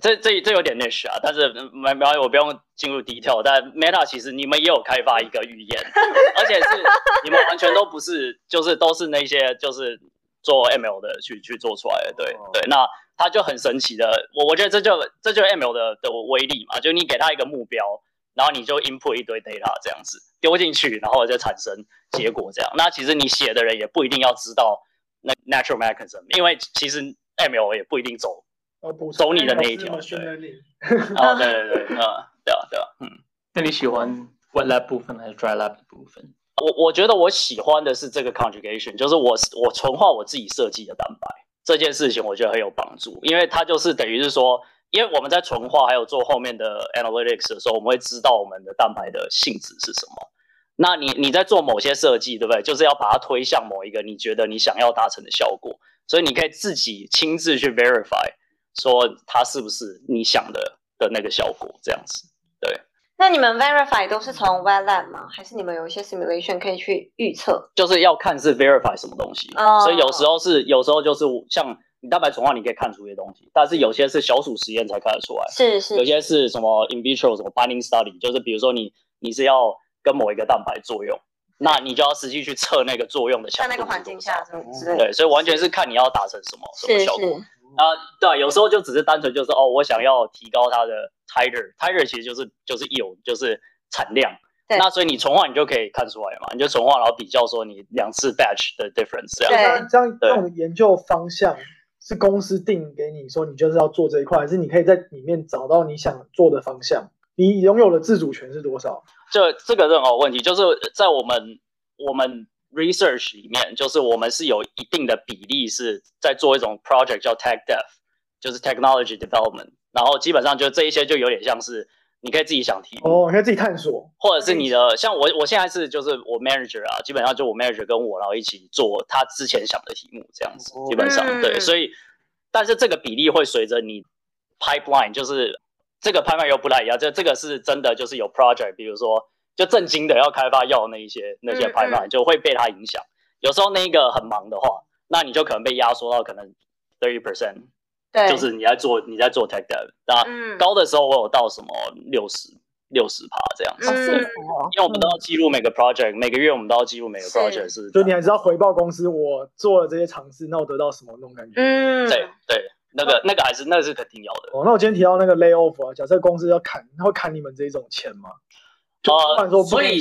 这这这有点 niche 啊，但是嗯没没关系，我不用进入 detail。但 Meta 其实你们也有开发一个语言，而且是你们完全都不是，就是都是那些就是做 ML 的去去做出来的，对对，那它就很神奇的，我我觉得这就这就是 ML 的的威力嘛，就你给它一个目标，然后你就 input 一堆 data 这样子丢进去，然后就产生结果这样。那其实你写的人也不一定要知道那 natural mechanism，因为其实 ML 也不一定走。走你的那一条哦，对对对，嗯，对啊对啊，嗯。那你喜欢 wet lab 部分还是 dry lab 的部分？我我觉得我喜欢的是这个 conjugation，就是我我纯化我自己设计的蛋白这件事情，我觉得很有帮助，因为它就是等于是说，因为我们在纯化还有做后面的 analytics 的时候，我们会知道我们的蛋白的性质是什么。那你你在做某些设计，对不对？就是要把它推向某一个你觉得你想要达成的效果，所以你可以自己亲自去 verify 说它是不是你想的的那个效果，这样子。对那你们 verify 都是从 wet lab 吗？还是你们有一些 simulation 可以去预测？就是要看是 verify 什么东西，哦所以有时候是有时候就是像你蛋白纯化，你可以看出一些东西，但是有些是小鼠实验才看得出来，是是有些是什么 in vitro 什么 binding study，就是比如说你你是要跟某一个蛋白作用，那你就要实际去测那个作用的效果在那个环境下什么之类的。对，所以完全是看你要达成什么什么效果。是，啊，对，有时候就只是单纯就是哦，我想要提高它的 titer，titer 其实就是就是 yield，就是产量。对那所以你纯化你就可以看出来嘛，你就纯化然后比较说你两次 batch 的 difference 这样。对那这样对这种研究方向是公司定给你说你就是要做这一块，还是你可以在里面找到你想做的方向？你拥有的自主权是多少？这这个是很好问题，就是在我们我们 research 里面，就是我们是有一定的比例是在做一种 project 叫 tech dev，就是 technology development，然后基本上就这一些就有点像是你可以自己想题目，哦，可以自己探索，或者是你的像我我现在是就是我 manager 啊，基本上就我 manager 跟我然后一起做他之前想的题目这样子，基本上对，所以但是这个比例会随着你 pipeline 就是。这个拍卖又不太一样，这这个是真的，就是有 project，比如说就正经的要开发药那一些那些拍卖就会被它影响。有时候那个很忙的话，那你就可能被压缩到可能 thirty percent，对，就是你在做你在做 tech dev，那高的时候我有到什么六十六十趴这样子，因为我们都要记录每个 project，每个月我们都要记录每个 project 是，就你还是要回报公司我做了这些尝试，那我得到什么那种感觉，嗯，对对。那个那个还是那个是肯定要的。哦。那我今天提到那个 lay off 啊，假设公司要砍，他会砍你们这种钱吗？呃，说所以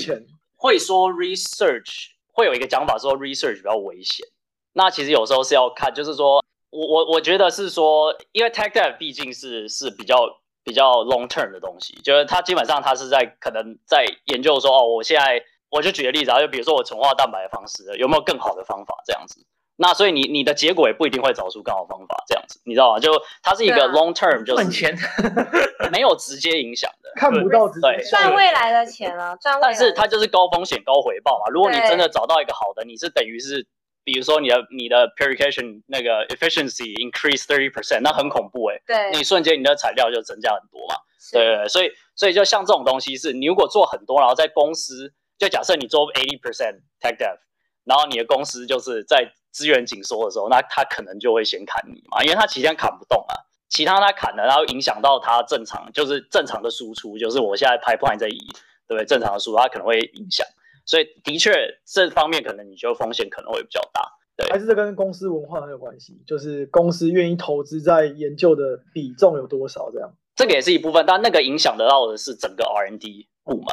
会说 research 会有一个讲法说 research 比较危险。那其实有时候是要看，就是说我我我觉得是说，因为 tech dev 毕竟是是比较比较 long term 的东西，就是它基本上它是在可能在研究说哦，我现在我就举个例子啊，就比如说我纯化蛋白的方式有没有更好的方法这样子。那所以你你的结果也不一定会找出更好方法，这样子你知道吗？就它是一个 long term，就是赚钱，没有直接影响的，看不到对赚未来的钱啊，赚。但是它就是高风险高回报嘛。如果你真的找到一个好的，你是等于是，比如说你的你的 purification 那个 efficiency increase thirty percent，那很恐怖哎。对。你瞬间你的材料就增加很多嘛。对对对。所以所以就像这种东西是，你如果做很多，然后在公司就假设你做 eighty percent tech dev，然后你的公司就是在。资源紧缩的时候，那他可能就会先砍你嘛，因为他其他砍不动啊，其他他砍了，然后影响到他正常，就是正常的输出，就是我现在 pipeline 在移，对不对？正常的输出，它可能会影响，所以的确这方面可能你就风险可能会比较大，对。还是这跟公司文化很有关系，就是公司愿意投资在研究的比重有多少这样。这个也是一部分，但那个影响得到的是整个 R&D 部门，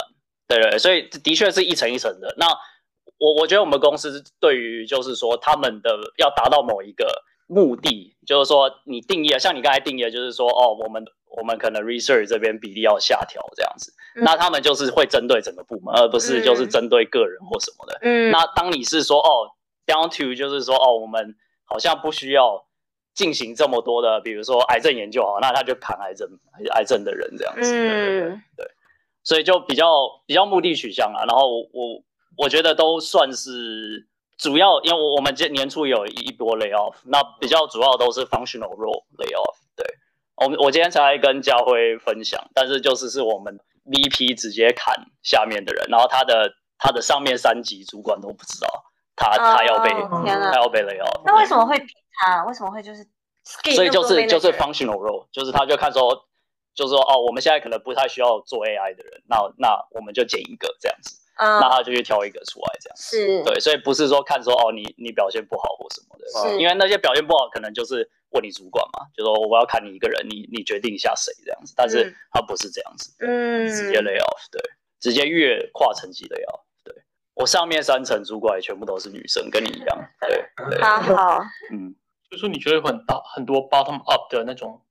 对对，所以的确是一层一层的。那我我觉得我们公司对于就是说他们的要达到某一个目的，就是说你定义像你刚才定义，就是说哦，我们我们可能 research 这边比例要下调这样子，那他们就是会针对整个部门，而不是就是针对个人或什么的。嗯，那当你是说哦，down to 就是说哦，我们好像不需要进行这么多的，比如说癌症研究啊，那他就砍癌症癌症的人这样子。嗯，对，所以就比较比较目的取向啊，然后我。我觉得都算是主要，因为我我们今年初有一波 lay off，那比较主要都是 functional role lay off。对，我我今天才跟家辉分享，但是就是是我们 VP 直接砍下面的人，然后他的他的上面三级主管都不知道他他要被他要被 lay off。那为什么会他？为什么会就是？所以就是就是 functional role，就是他就看说，就是说哦，我们现在可能不太需要做 AI 的人，那那我们就减一个这样子。那他就去挑一个出来，这样。是。对，所以不是说看说哦，你你表现不好或什么的，因为那些表现不好，可能就是问你主管嘛，就说我要看你一个人，你你决定一下谁这样子，但是他不是这样子，嗯，直接 lay off，对，直接越跨层级 lay off，对。我上面三层主管也全部都是女生，跟你一样，对，好好，嗯，就说你觉得很大很多 bottom up 的那种，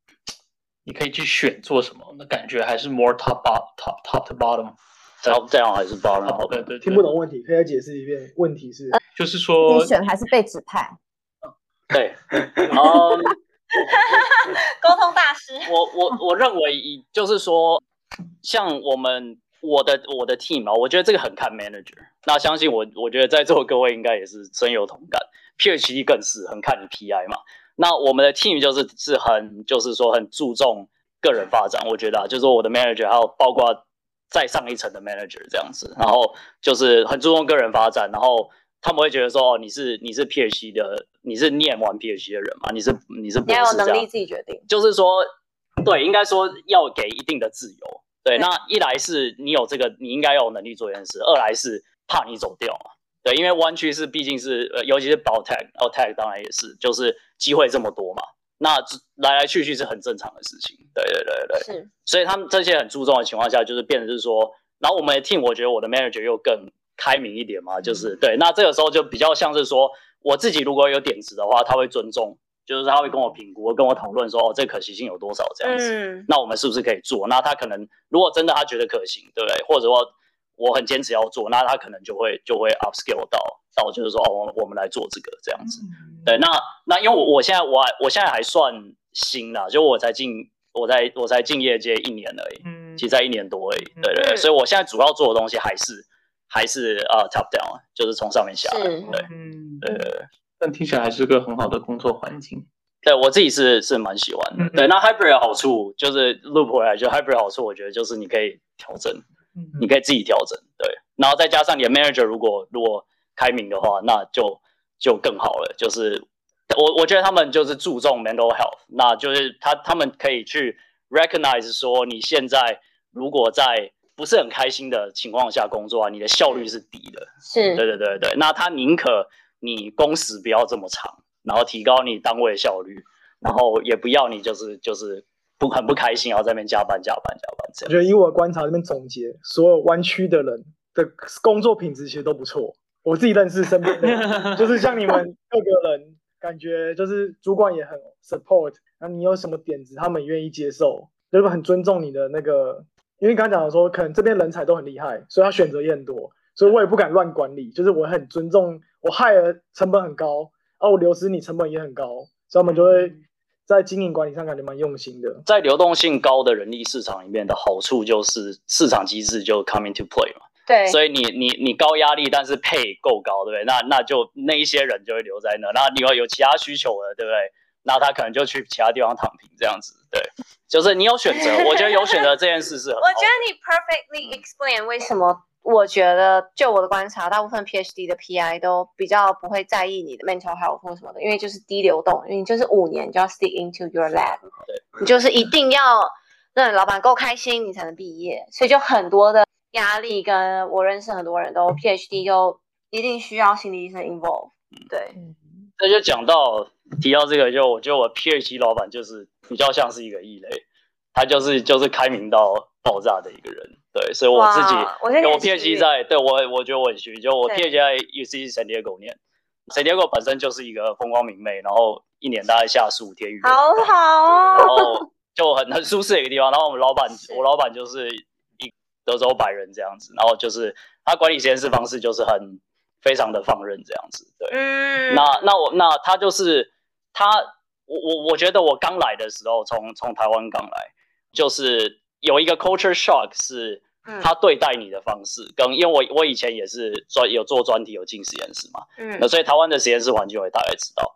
你可以去选做什么，那感觉还是 more top top top to bottom。这样这样还是包好对对，听不懂问题，可以再解释一遍。问题是，就是说，你选还是被指派？对，然后 沟通大师。我我我认为，就是说，像我们我的我的 team 啊，我觉得这个很看 manager。那相信我，我觉得在座各位应该也是深有同感。PhD 更是很看你 PI 嘛。那我们的 team 就是是很就是说很注重个人发展。我觉得啊，就是说我的 manager 还有包括。再上一层的 manager 这样子，然后就是很注重个人发展，然后他们会觉得说，哦，你是你是 PhD 的，你是念完 PhD 的人嘛？你是你是你要有能力自己决定，就是说，对，应该说要给一定的自由。对，那一来是你有这个，你应该有能力做这件事；二来是怕你走掉嘛。对，因为湾区是毕竟是呃，尤其是 Biotech，Biotech 当然也是，就是机会这么多嘛。那来来去去是很正常的事情，对对对对，是，所以他们这些很注重的情况下，就是变成是说，然后我们的 team，我觉得我的 manager 又更开明一点嘛，就是对，那这个时候就比较像是说，我自己如果有点子的话，他会尊重，就是他会跟我评估，跟我讨论说，哦，这可行性有多少这样子，嗯那我们是不是可以做？那他可能如果真的他觉得可行，对不对？或者说我很坚持要做，那他可能就会就会 upscale 到到就是说，哦，我我们来做这个这样子。对，那那因为我我现在我还我现在还算新啦，就我才进我才我才进业界一年而已，嗯其实才一年多而已。对对对，嗯所以我现在主要做的东西还是还是呃 top down，就是从上面下来。是对嗯，对对对。但听起来还是个很好的工作环境。对我自己是是蛮喜欢的。嗯对，那 hybrid 的好处就是 loop 回来，就 hybrid 的好处，我觉得就是你可以调整，嗯你可以自己调整。对，然后再加上你的 manager 如果如果开明的话，那就就更好了。就是我我觉得他们就是注重 mental health，那就是他他们可以去 recognize 说你现在如果在不是很开心的情况下工作啊，你的效率是低的。是对对对对，那他宁可你工时不要这么长，然后提高你单位的效率，然后也不要你就是就是不很不开心，然后在那边加班加班加班这样。我觉得以我的观察这边总结，所有湾区的人的工作品质其实都不错。我自己认识身边的人，就是像你们各个人，感觉就是主管也很 support，那你有什么点子，他们也愿意接受，就是很尊重你的那个。因为刚刚讲的说，可能这边人才都很厉害，所以他选择也很多，所以我也不敢乱管理，就是我很尊重，我害了成本很高，啊，我流失你成本也很高，所以他们就会在经营管理上感觉蛮用心的。在流动性高的人力市场里面的好处就是市场机制就 come into play 嘛，对，所以你你你高压力，但是配够高，对不对？那那就那一些人就会留在那，那你要有其他需求的，对不对？那他可能就去其他地方躺平这样子，对，就是你有选择，我觉得有选择这件事是很。我觉得你 perfectly explain 为什么我觉得，就我的观察，大部分 PhD 的 PI 都比较不会在意你的 mental health 或什么的，因为就是低流动，因为你就是五年就要 stick into your lab，你就是一定要让你老板够开心，你才能毕业，所以就很多的压力。跟我认识很多人都 PhD 就一定需要心理医生 involve，对，那就讲到提到这个，就我觉得我 PhD 老板就是比较像是一个异类，他就是就是开明到爆炸的一个人，对，所以我自己我我 PhD 在对我我觉得我很幸运，就我 PhD 在 UC San Diego 念，San Diego 本身就是一个风光明媚，然后一年大概下十五天雨好好方，好然哦，后就很很舒适的一个地方。然后我们老板，我老板就是一德州白人这样子，然后就是他管理实验室方式就是很非常的放任这样子，对。嗯，那那我那他就是他，我我我觉得我刚来的时候，从从台湾刚来，就是有一个 culture shock 是嗯他对待你的方式，跟因为我我以前也是专有做专题有进实验室嘛，嗯那所以台湾的实验室环境我也大概知道。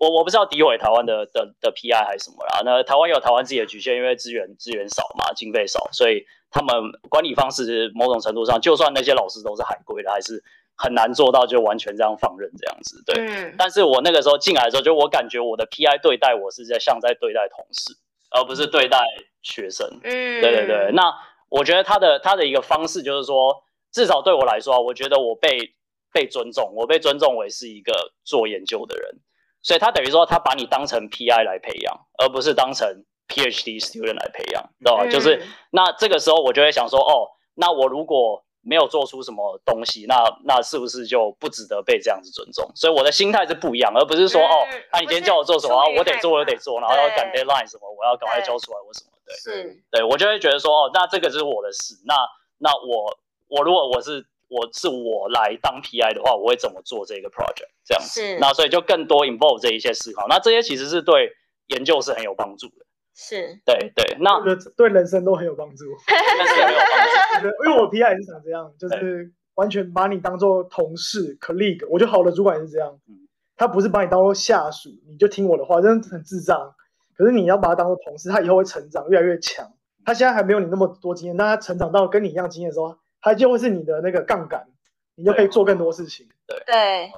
我我不知道诋毁台湾的的的 PI 还是什么啦。那台湾有台湾自己的局限，因为资源资源少嘛，经费少，所以他们管理方式某种程度上，就算那些老师都是海归的，还是很难做到就完全这样放任这样子。对，嗯但是我那个时候进来的时候，就我感觉我的 PI 对待我是在像在对待同事，而不是对待学生。嗯，对对对，那我觉得他的他的一个方式就是说，至少对我来说啊，我觉得我被被尊重，我被尊重为是一个做研究的人，所以他等于说他把你当成 PI 来培养，而不是当成 PhD student 来培养，知道吧？就是嗯那这个时候我就会想说，哦，那我如果没有做出什么东西，那那是不是就不值得被这样子尊重？所以我的心态是不一样，而不是说，嗯哦，啊，你今天叫我做什么啊，我得做，我得做，然后要赶 deadline 什么，我要赶快交出来，我什么对。是对我就会觉得说，哦，那这个是我的事。那那我我如果我是我是我来当 PI 的话，我会怎么做这个 project 这样子是？那所以就更多 involve 这一些思考。那这些其实是对研究是很有帮助的。是，对对，那我觉得对人生都很有帮助。因为我 PI 也是想这样，就是完全把你当做同事 colleague。我觉得好的主管也是这样嗯，他不是把你当做下属，你就听我的话，真的很智障。可是你要把他当做同事，他以后会成长，越来越强。他现在还没有你那么多经验，但他成长到跟你一样经验的时候，他就会是你的那个杠杆，你就可以做更多事情。对对，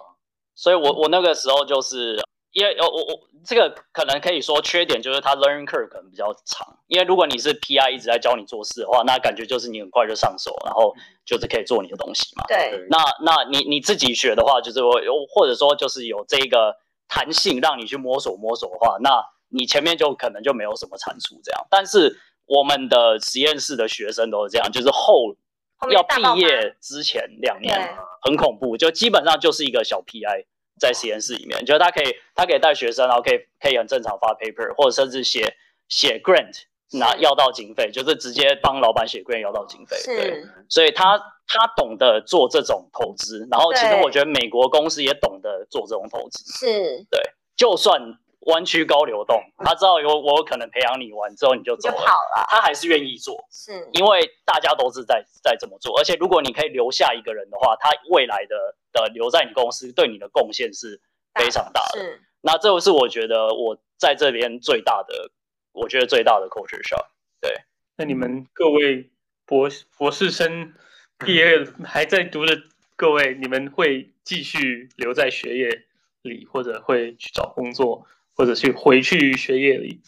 所以我我那个时候就是因为呃我我这个可能可以说缺点就是它 learning curve 可能比较长，因为如果你是 PI 一直在教你做事的话，那感觉就是你很快就上手，然后就是可以做你的东西嘛。对，那那你你自己学的话，就是我或者说就是有这个弹性让你去摸索摸索的话，那你前面就可能就没有什么产出这样。但是我们的实验室的学生都是这样，就是后要毕业之前两年很恐怖，就基本上就是一个小 PI 在实验室里面，就是他可以他可以带学生，然后可以可以很正常发 paper，或者甚至写写 grant 拿要到经费，就是直接帮老板写 grant 要到经费。对，是，所以他他懂得做这种投资，然后其实我觉得美国公司也懂得做这种投资，是，对。就算弯曲高流动，他知道有我有可能培养你完之后你就走就跑了，他还是愿意做。是，因为大家都是在在这么做，而且如果你可以留下一个人的话，他未来的的留在你公司对你的贡献是非常大的。是，那这个是我觉得我在这边最大的，我觉得最大的 culture shock。那你们各位博博士生毕业还在读的各位，你们会继续留在学业里，或者会去找工作，或者去回去学业里？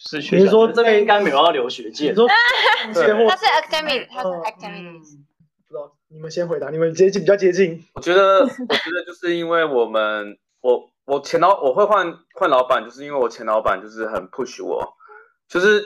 是学长你是说这边应该没有要留学界你，说 他是 academic，他是嗯 academic，不知道，你们先回答，你们接近比较接近。我觉得，我觉得就是因为我们，我我前老我会换换老板，就是因为我前老板就是很 push 我，就是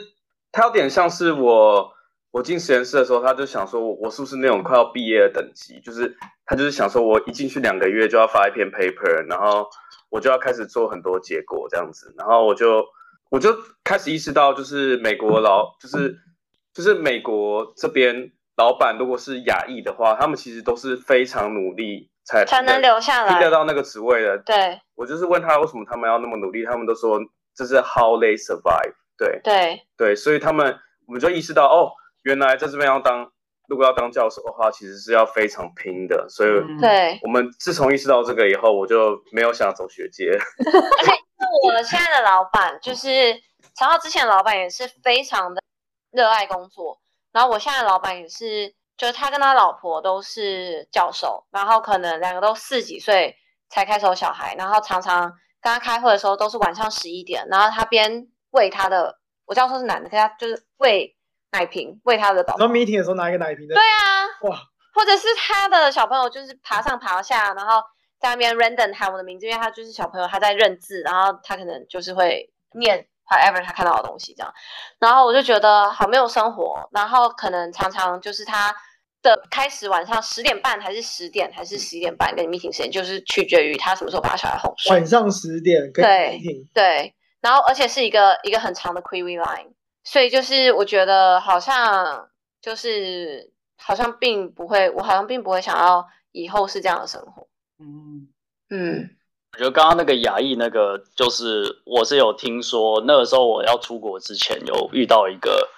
他有点像是我我进实验室的时候，他就想说我我是不是那种快要毕业的等级，就是他就是想说我一进去两个月就要发一篇 paper，然后我就要开始做很多结果这样子，然后我就我就开始意识到，就是美国老就是就是美国这边老板如果是亚裔的话，他们其实都是非常努力才才能留下来拼得。到那个职位的。对我就是问他为什么他们要那么努力，他们都说这是 how they survive。对对，对，所以他们我们就意识到哦，原来在这边要当如果要当教授的话，其实是要非常拼的。所以嗯对，我们自从意识到这个以后，我就没有想走学界。我现在的老板就是曹浩之前的老板也是非常的热爱工作，然后我现在的老板也是，就是他跟他老婆都是教授，然后可能两个都四十几岁才开始有小孩，然后常常跟他开会的时候都是晚上十一点，然后他边喂他的，我教授是男的，可是他就是喂奶瓶喂他的宝宝然后，meeting 的时候拿一个奶瓶的，对啊，哇，或者是他的小朋友就是爬上爬下，然后在那边 random 喊我的名字，因为他就是小朋友，他在认字，然后他可能就是会念 whatever 他看到的东西这样，然后我就觉得好没有生活，然后可能常常就是他的开始晚上十点半还是十点还是十一点半跟你 meeting 时间，就是取决于他什么时候把小孩。哄睡晚。上十点跟对 meeting，对，然后而且是一个一个很长的 query line，所以就是我觉得好像就是好像并不会，我好像并不会想要以后是这样的生活。嗯，嗯，我觉得刚刚那个亚裔那个，就是我是有听说，那个时候我要出国之前有遇到一个，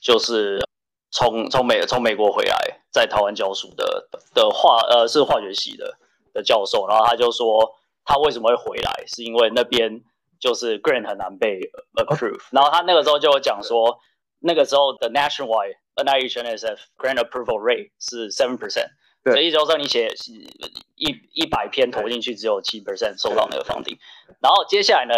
就是从从美从美国回来，在台湾教书的的化呃是化学系的的教授，然后他就说他为什么会回来，是因为那边就是 grant 很难被 approve，然后他那个时候就有讲说，那个时候的 nationwide NIH NSF grant approval rate 是 seven percent。对所以意思就是说，你写一一百篇投进去，只有七 percent 收到那个 funding。然后接下来呢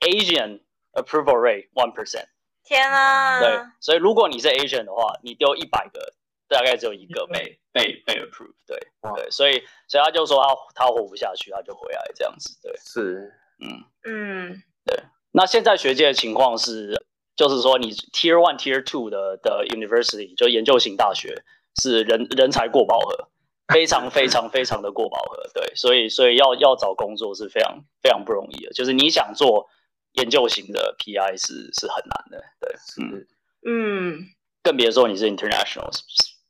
，Asian approval rate one percent。天啊，对，所以如果你是 Asian 的话，你丢一百个，大概只有一个被被被 approve。对对，所以所以他就说他他活不下去，他就回来这样子。对，是，嗯。嗯，对那现在学界的情况是，就是说你 Tier One、Tier Two 的的 University 就研究型大学是人人才过饱和，非常非常非常的过饱和。对，所以所以要要找工作是非常非常不容易的，就是你想做研究型的 PI 是是很难的。对，嗯，嗯，更别说你是 international，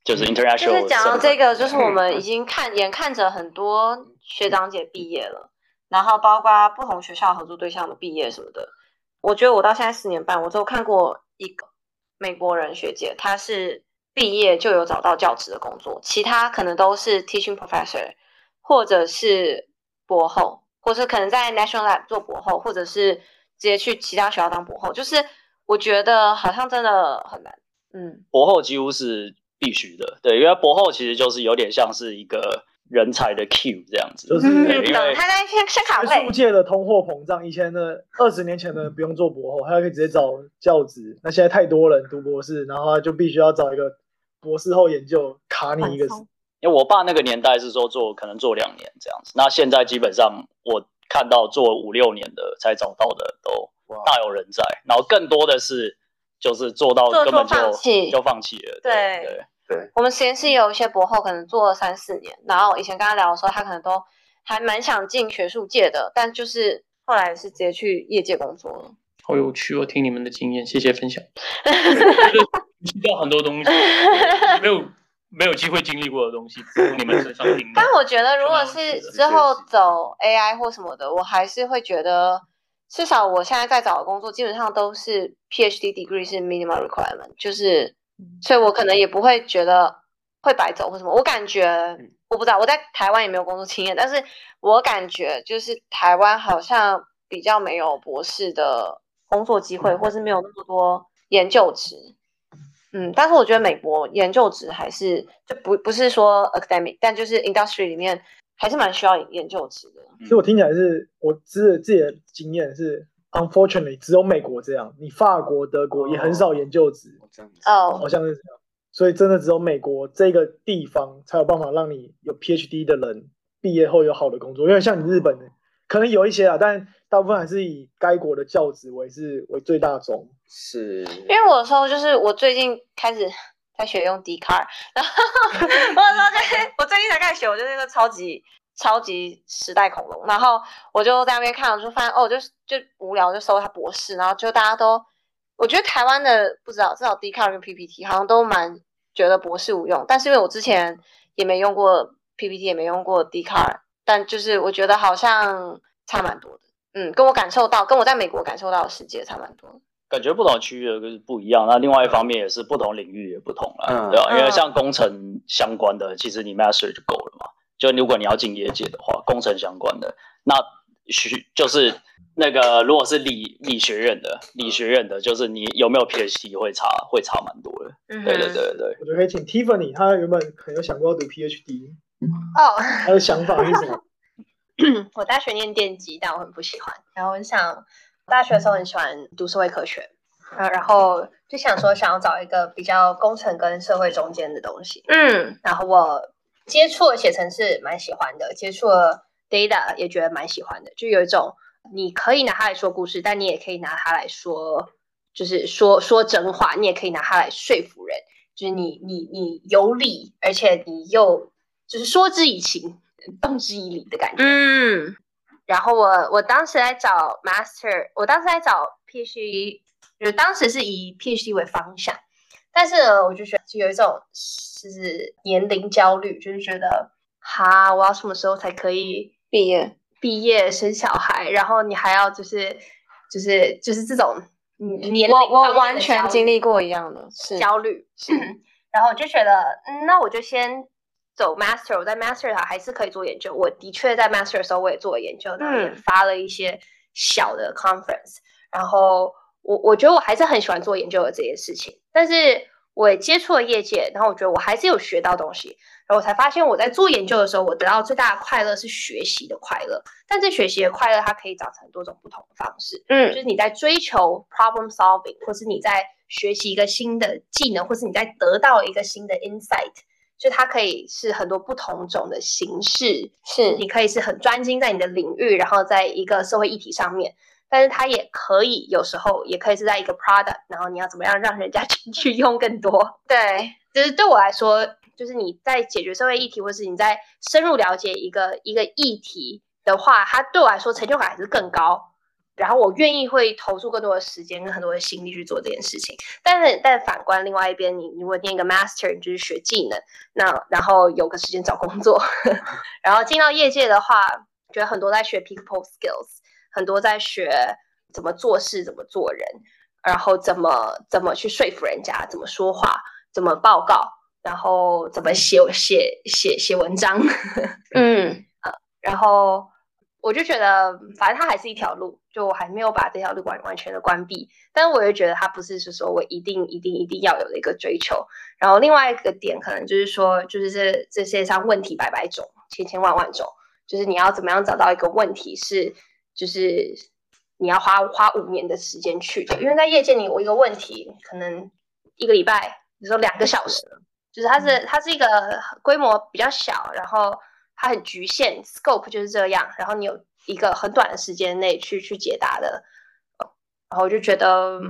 就是就 international。是讲到这个，就是我们已 经看眼看着很多学长姐毕业了，然后包括不同学校合作对象的毕业什么的。我觉得我到现在四年半，我只有看过一个美国人学姐，她是毕业就有找到教职的工作，其他可能都是 teaching professor，或者是博后，或是可能在 national lab 做博后，或者是直接去其他学校当博后。就是我觉得好像真的很难。嗯，博后几乎是必须的，对，因为博后其实就是有点像是一个人才的 Q 这样子，就是对因为懂他在先先卡学术，界的通货膨胀，以前的二十年前的不用做博后，他可以直接找教职。那现在太多人读博士，然后他就必须要找一个博士后研究卡你一个因为我爸那个年代是说做可能做两年这样子，那现在基本上我看到做五六年的才找到的都哇大有人在，然后更多的是就是做到根本就放就放弃了，对对对，我们实验室有一些博后可能做了三四年，然后以前跟他聊的时候，他可能都还蛮想进学术界的，但就是后来是直接去业界工作了。好有趣，我听你们的经验，谢谢分享。知道很多东西，没有没有机会经历过的东西，从你们身上听。但我觉得，如果是之后走 AI 或什么的，我还是会觉得，至少我现在在找的工作，基本上都是 PhD degree 是 minimum requirement，就是，所以我可能也不会觉得会白走或什么。我感觉，我不知道，我在台湾也没有工作经验，但是我感觉就是台湾好像比较没有博士的。工作机会，或是没有那么多研究职，嗯，但是我觉得美国研究职还是就不不是说 academic，但就是 industry 里面还是蛮需要研究职的。所以我听起来是我自自己的经验是，unfortunately 只有美国这样，你法国、德国也很少研究值，哦，好像是这样，所以真的只有美国这个地方才有办法让你有 PhD 的人毕业后有好的工作，因为像你日本的可能有一些啊，但。大部分还是以该国的教职为是为最大宗，是。因为我的时候就是我最近开始在学用 d 卡，然后 我说对，我最近才开始学，我就是那个超级超级时代恐龙，然后我就在那边看，我就发现哦，就就无聊就搜他博士，然后就大家都，我觉得台湾的不知道至少 d 卡跟 PPT 好像都蛮觉得博士无用，但是因为我之前也没用过 PPT，也没用过 d 卡，但就是我觉得好像差蛮多的。嗯，跟我感受到，跟我在美国感受到的世界差蛮多。感觉不同区域的不一样，那另外一方面也是不同领域也不同了，对吧？因为像工程相关的，其实你 master 就够了嘛。就如果你要进业界的话，工程相关的，那需就是那个如果是理理学院的，理学院的，就是你有没有 PhD 会差会差蛮多的。嗯对对对对。我觉得可以请 Tiffany，他原本可能有想过要读 PhD，哦，他的想法是什么？我大学念电机，但我很不喜欢。然后我想，大学的时候很喜欢读社会科学，啊，然后就想说想要找一个比较工程跟社会中间的东西。嗯，然后我接触了写程式，蛮喜欢的；接触了 data 也觉得蛮喜欢的。就有一种你可以拿它来说故事，但你也可以拿它来说，就是说说真话。你也可以拿它来说服人，就是你你你有理，而且你又就是说之以情。动之以理的感觉。嗯，然后我我当时来找 master，我当时在找 PhD，就当时是以 PhD 为方向，但是呢，我就觉有一种就是年龄焦虑，就是觉得哈，我要什么时候才可以毕业？毕业生小孩，然后你还要就是就是就是这种年龄，我我完全经历过一样的焦虑，然后我就觉得，嗯，那我就先。走 master，我在 master 它还是可以做研究。我的确在 master 的时候我也做了研究，然后也发了一些小的 conference。然后我我觉得我还是很喜欢做研究的这件事情。但是我也接触了业界，然后我觉得我还是有学到东西。然后我才发现我在做研究的时候，我得到最大的快乐是学习的快乐。但这学习的快乐它可以找成很多种不同的方式。嗯，就是你在追求 problem solving，或是你在学习一个新的技能，或是你在得到一个新的 insight。就它可以是很多不同种的形式，是你可以是很专精在你的领域，然后在一个社会议题上面，但是它也可以有时候也可以是在一个 product，然后你要怎么样让人家 去去用更多？对，就是对我来说，就是你在解决社会议题，或是你在深入了解一个一个议题的话，它对我来说成就感还是更高。然后我愿意会投入更多的时间跟很多的心力去做这件事情，但是但反观另外一边，你如果念一个 master，你就是学技能，那然后有个时间找工作，然后进到业界的话，觉得很多在学 people skills，很多在学怎么做事、怎么做人，然后怎么怎么去说服人家，怎么说话，怎么报告，然后怎么写写写写文章，嗯，然后。我就觉得，反正它还是一条路，就我还没有把这条路完完全的关闭。但是我又觉得它不是是说我一定一定一定要有的一个追求。然后另外一个点可能就是说，就是这这世界上问题百百种，千千万万种，就是你要怎么样找到一个问题是，就是你要花花五年的时间去的。因为在业界里，我一个问题，可能一个礼拜，你说两个小时，就是它是它是一个规模比较小，然后。它很局限，scope 就是这样。然后你有一个很短的时间内去去解答的，然后我就觉得，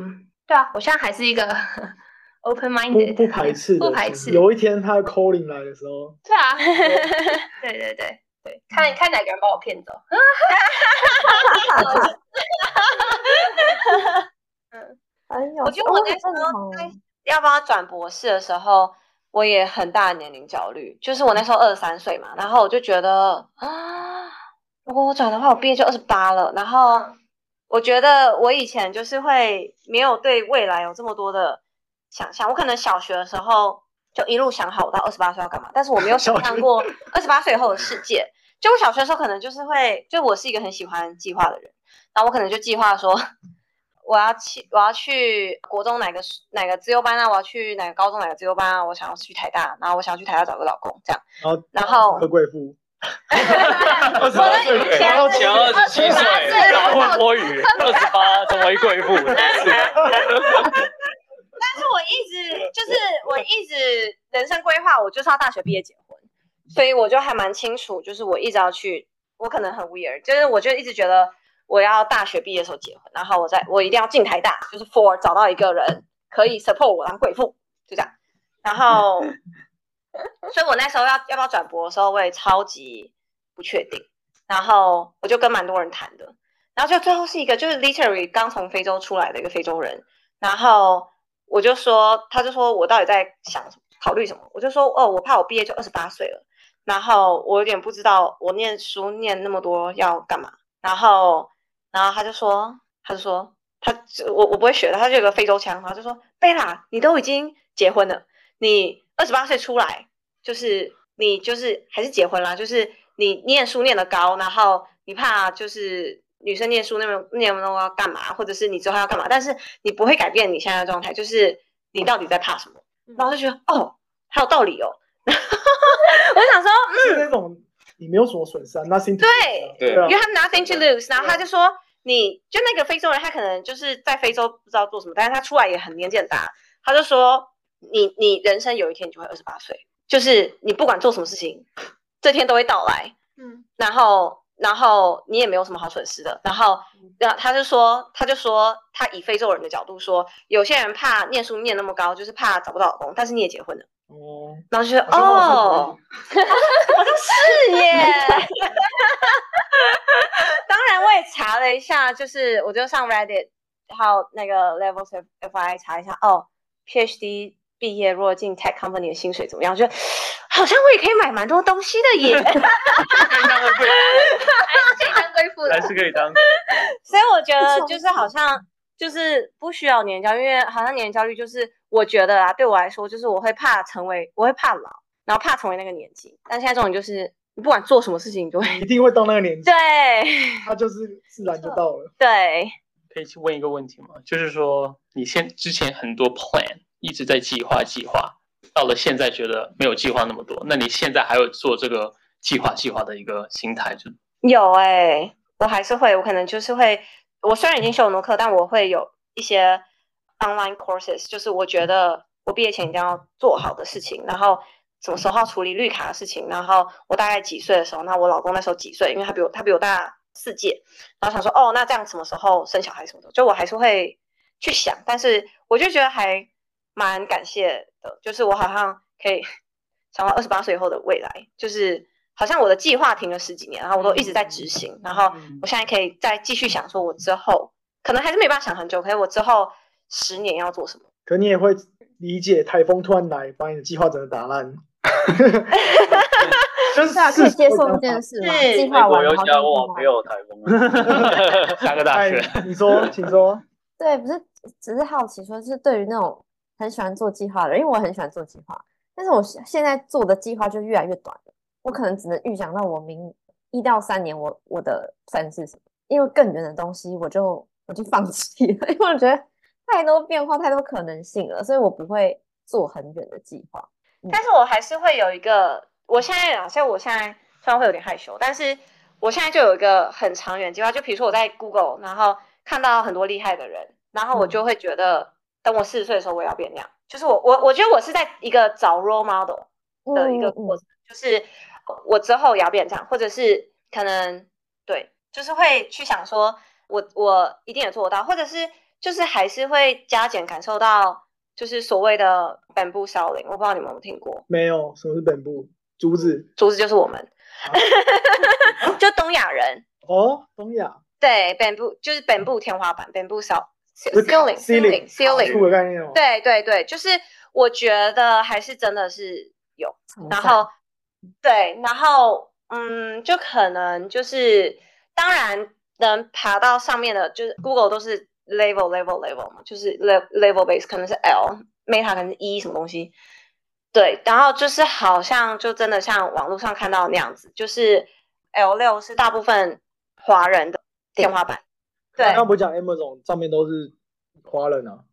对啊，我现在还是一个 open minded，不排斥，不排斥。有一天他 calling 来的时候，对啊，对对对对，看看哪个人把我骗走。嗯，很有。我觉得我那时候在要不要转博士的时候，我也很大年龄焦虑。就是我那时候二十三岁嘛，然后我就觉得啊，如果我转的话，我毕业就二十八了。然后我觉得我以前就是会没有对未来有这么多的想象。我可能小学的时候就一路想好我到二十八岁要干嘛，但是我没有想象过二十八岁以后的世界。就我小学的时候，可能就是会，就我是一个很喜欢计划的人，然后我可能就计划说。我要去，我要去国中哪个哪个自由班啊？我要去哪个高中哪个自由班啊？我想要去台大，然后我想要去台大找个老公，这样。然后，何贵妇。我的以前前二十七岁，然后摸鱼，二十八成为贵妇。但是我一直就是我一直人生规划，我就是要大学毕业结婚，所以我就还蛮清楚，就是我一直要去，我可能很 weird，就是我就一直觉得。我要大学毕业的时候结婚，然后我在我一定要进台大，就是 for 找到一个人可以 support 我当贵妇，就这样。然后，所以我那时候要要不要转博的时候，我也超级不确定。然后我就跟蛮多人谈的，然后就最后是一个就是 literary 刚从非洲出来的一个非洲人，然后我就说，他就说我到底在想考虑什么？我就说哦，我怕我毕业就二十八岁了，然后我有点不知道我念书念那么多要干嘛，然后。然后他就说，他就说，他我我不会学的，他就有个非洲腔，然后就说，贝拉，你都已经结婚了，你二十八岁出来，就是你就是还是结婚啦，就是你念书念得高，然后你怕就是女生念书那么念那么要干嘛，或者是你之后要干嘛，但是你不会改变你现在的状态，就是你到底在怕什么？然后就觉得哦，还有道理哦，我 就想说，嗯，那种你没有什么损失，nothing，对对，you have nothing to lose，然后他就说。你就那个非洲人，他可能就是在非洲不知道做什么，但是他出来也很年纪很大。他就说，你你人生有一天你就会二十八岁，就是你不管做什么事情，这天都会到来。嗯，然后然后你也没有什么好损失的。然后，然后他就说，他就说，他以非洲人的角度说，有些人怕念书念那么高，就是怕找不到老公，但是你也结婚了。哦，然后就觉得哦，好像是耶。当然，我也查了一下，就是我就上 Reddit，还有那个 Levels of FI 查一下哦，PhD 毕业如果进 Tech Company 的薪水怎么样？我觉得好像我也可以买蛮多东西的耶。可以当贵妇，可以当贵妇还是可以当。所以我觉得就是好像就是不需要年龄焦虑，因为好像年龄焦虑就是我觉得啊，对我来说就是我会怕成为，我会怕老，然后怕成为那个年纪。但现在这种就是。你不管做什么事情，你都会一定会到那个年纪。对，他就是自然就到了。对，可以去问一个问题吗？就是说，你现之前很多 plan 一直在计划计划，到了现在觉得没有计划那么多，那你现在还有做这个计划计划的一个心态？就有哎，我还是会，我可能就是会，我虽然已经修很多课，但我会有一些 online courses，就是我觉得我毕业前一定要做好的事情，然后。什么时候处理绿卡的事情？然后我大概几岁的时候？那我老公那时候几岁？因为他比我他比我大四届，然后想说哦，那这样什么时候生小孩什么的？就我还是会去想，但是我就觉得还蛮感谢的，就是我好像可以 想到二十八岁以后的未来，就是好像我的计划停了十几年，然后我都一直在执行，然后我现在可以再继续想，说我之后可能还是没办法想很久，可是我之后十年要做什么？可你也会。理解台风突然来，把你的计划整个打烂。就是可以接受这件事吗？计划完然后就没有台风。下个大学，你说，请说。对，不是，只是好奇，说是对于那种很喜欢做计划的人，因为我很喜欢做计划，但是我现在做的计划就越来越短了。我可能只能预想到我明一到三年，我我的算是什么？因为更远的东西，我就我就放弃了，因为我觉得。太多变化，太多可能性了，所以我不会做很远的计划。但是我还是会有一个，我现在好，像我现在虽然会有点害羞，但是我现在就有一个很长远计划。就比如说我在 Google，然后看到很多厉害的人，然后我就会觉得，等我四十岁的时候，我也要变那样。就是我我我觉得我是在一个找 role model 的一个过程，就是我之后也要变这样，或者是可能对，就是会去想说，我我一定也做得到，或者是。就是还是会加减感受到，就是所谓的本部少林，我不知道你们有没有听过？没有，什么是本部？竹子？竹子就是我们。就东亚人 哦，东亚对本部就是本部天花板，本部小就是 ceiling ceiling ceiling 的概念哦。对对对，就是我觉得还是真的是有，然后对，然后嗯，就可能就是当然能爬到上面的，就是 Google 都是 level level level 嘛，就是 level level base 可能是 L，Meta 可能是 E 什么东西，对，然后就是好像就真的像网络上看到那样子，就是 L 六是大部分华人的天花板，对刚，刚不是讲 Amazon 上面都是华人啊？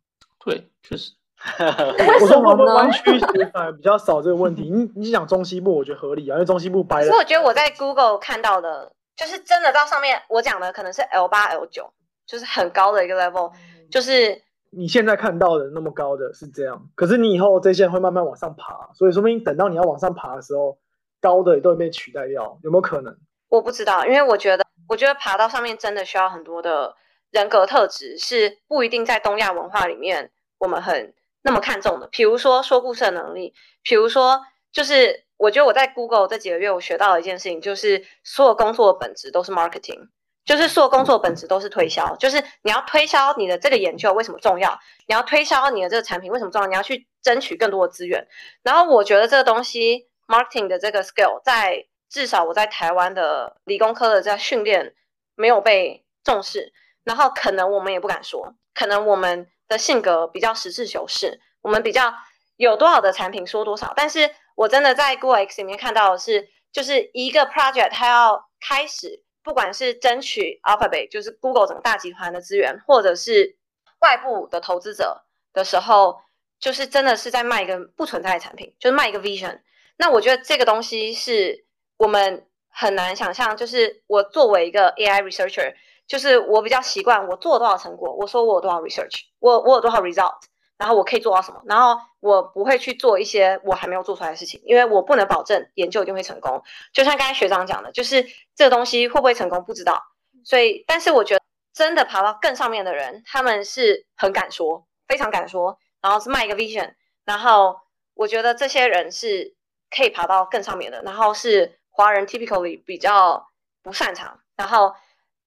对，确实。我说为什么呢会不会湾区反而比较少这个问题？你你讲中西部，我觉得合理啊，因为中西部白人所以我觉得我在 Google 看到的，就是真的到上面我讲的可能是 L 八 L 九，就是很高的一个 level，就是你现在看到的那么高的是这样，可是你以后这些会慢慢往上爬，所以说明等到你要往上爬的时候，高的也都会被取代掉，有没有可能？我不知道，因为我觉得我觉得爬到上面真的需要很多的人格特质，是不一定在东亚文化里面我们很那么看重的。比如说说故事的能力，比如说就是我觉得我在 Google 这几个月我学到的一件事情，就是所有工作的本质都是 marketing。就是所有工作的本质都是推销，就是你要推销你的这个研究为什么重要，你要推销你的这个产品为什么重要，你要去争取更多的资源。然后我觉得这个东西 marketing 的这个 skill 在至少我在台湾的理工科的这训练没有被重视，然后可能我们也不敢说，可能我们的性格比较实事求是，我们比较有多少的产品说多少。但是我真的在 Google X 里面看到的是，就是一个 project 它要开始。不管是争取 Alphabet，就是 Google 整个大集团的资源，或者是外部的投资者的时候，就是真的是在卖一个不存在的产品，就是卖一个 vision。那我觉得这个东西是我们很难想象。就是我作为一个 AI researcher，就是我比较习惯我做多少成果，我说我有多少 research，我我有多少 result，然后我可以做到什么，然后我不会去做一些我还没有做出来的事情，因为我不能保证研究一定会成功。就像刚才学长讲的，就是这个东西会不会成功不知道，所以但是我觉得真的爬到更上面的人，他们是很敢说，非常敢说，然后是卖一个 vision，然后我觉得这些人是可以爬到更上面的，然后是华人 typically 比较不擅长。然后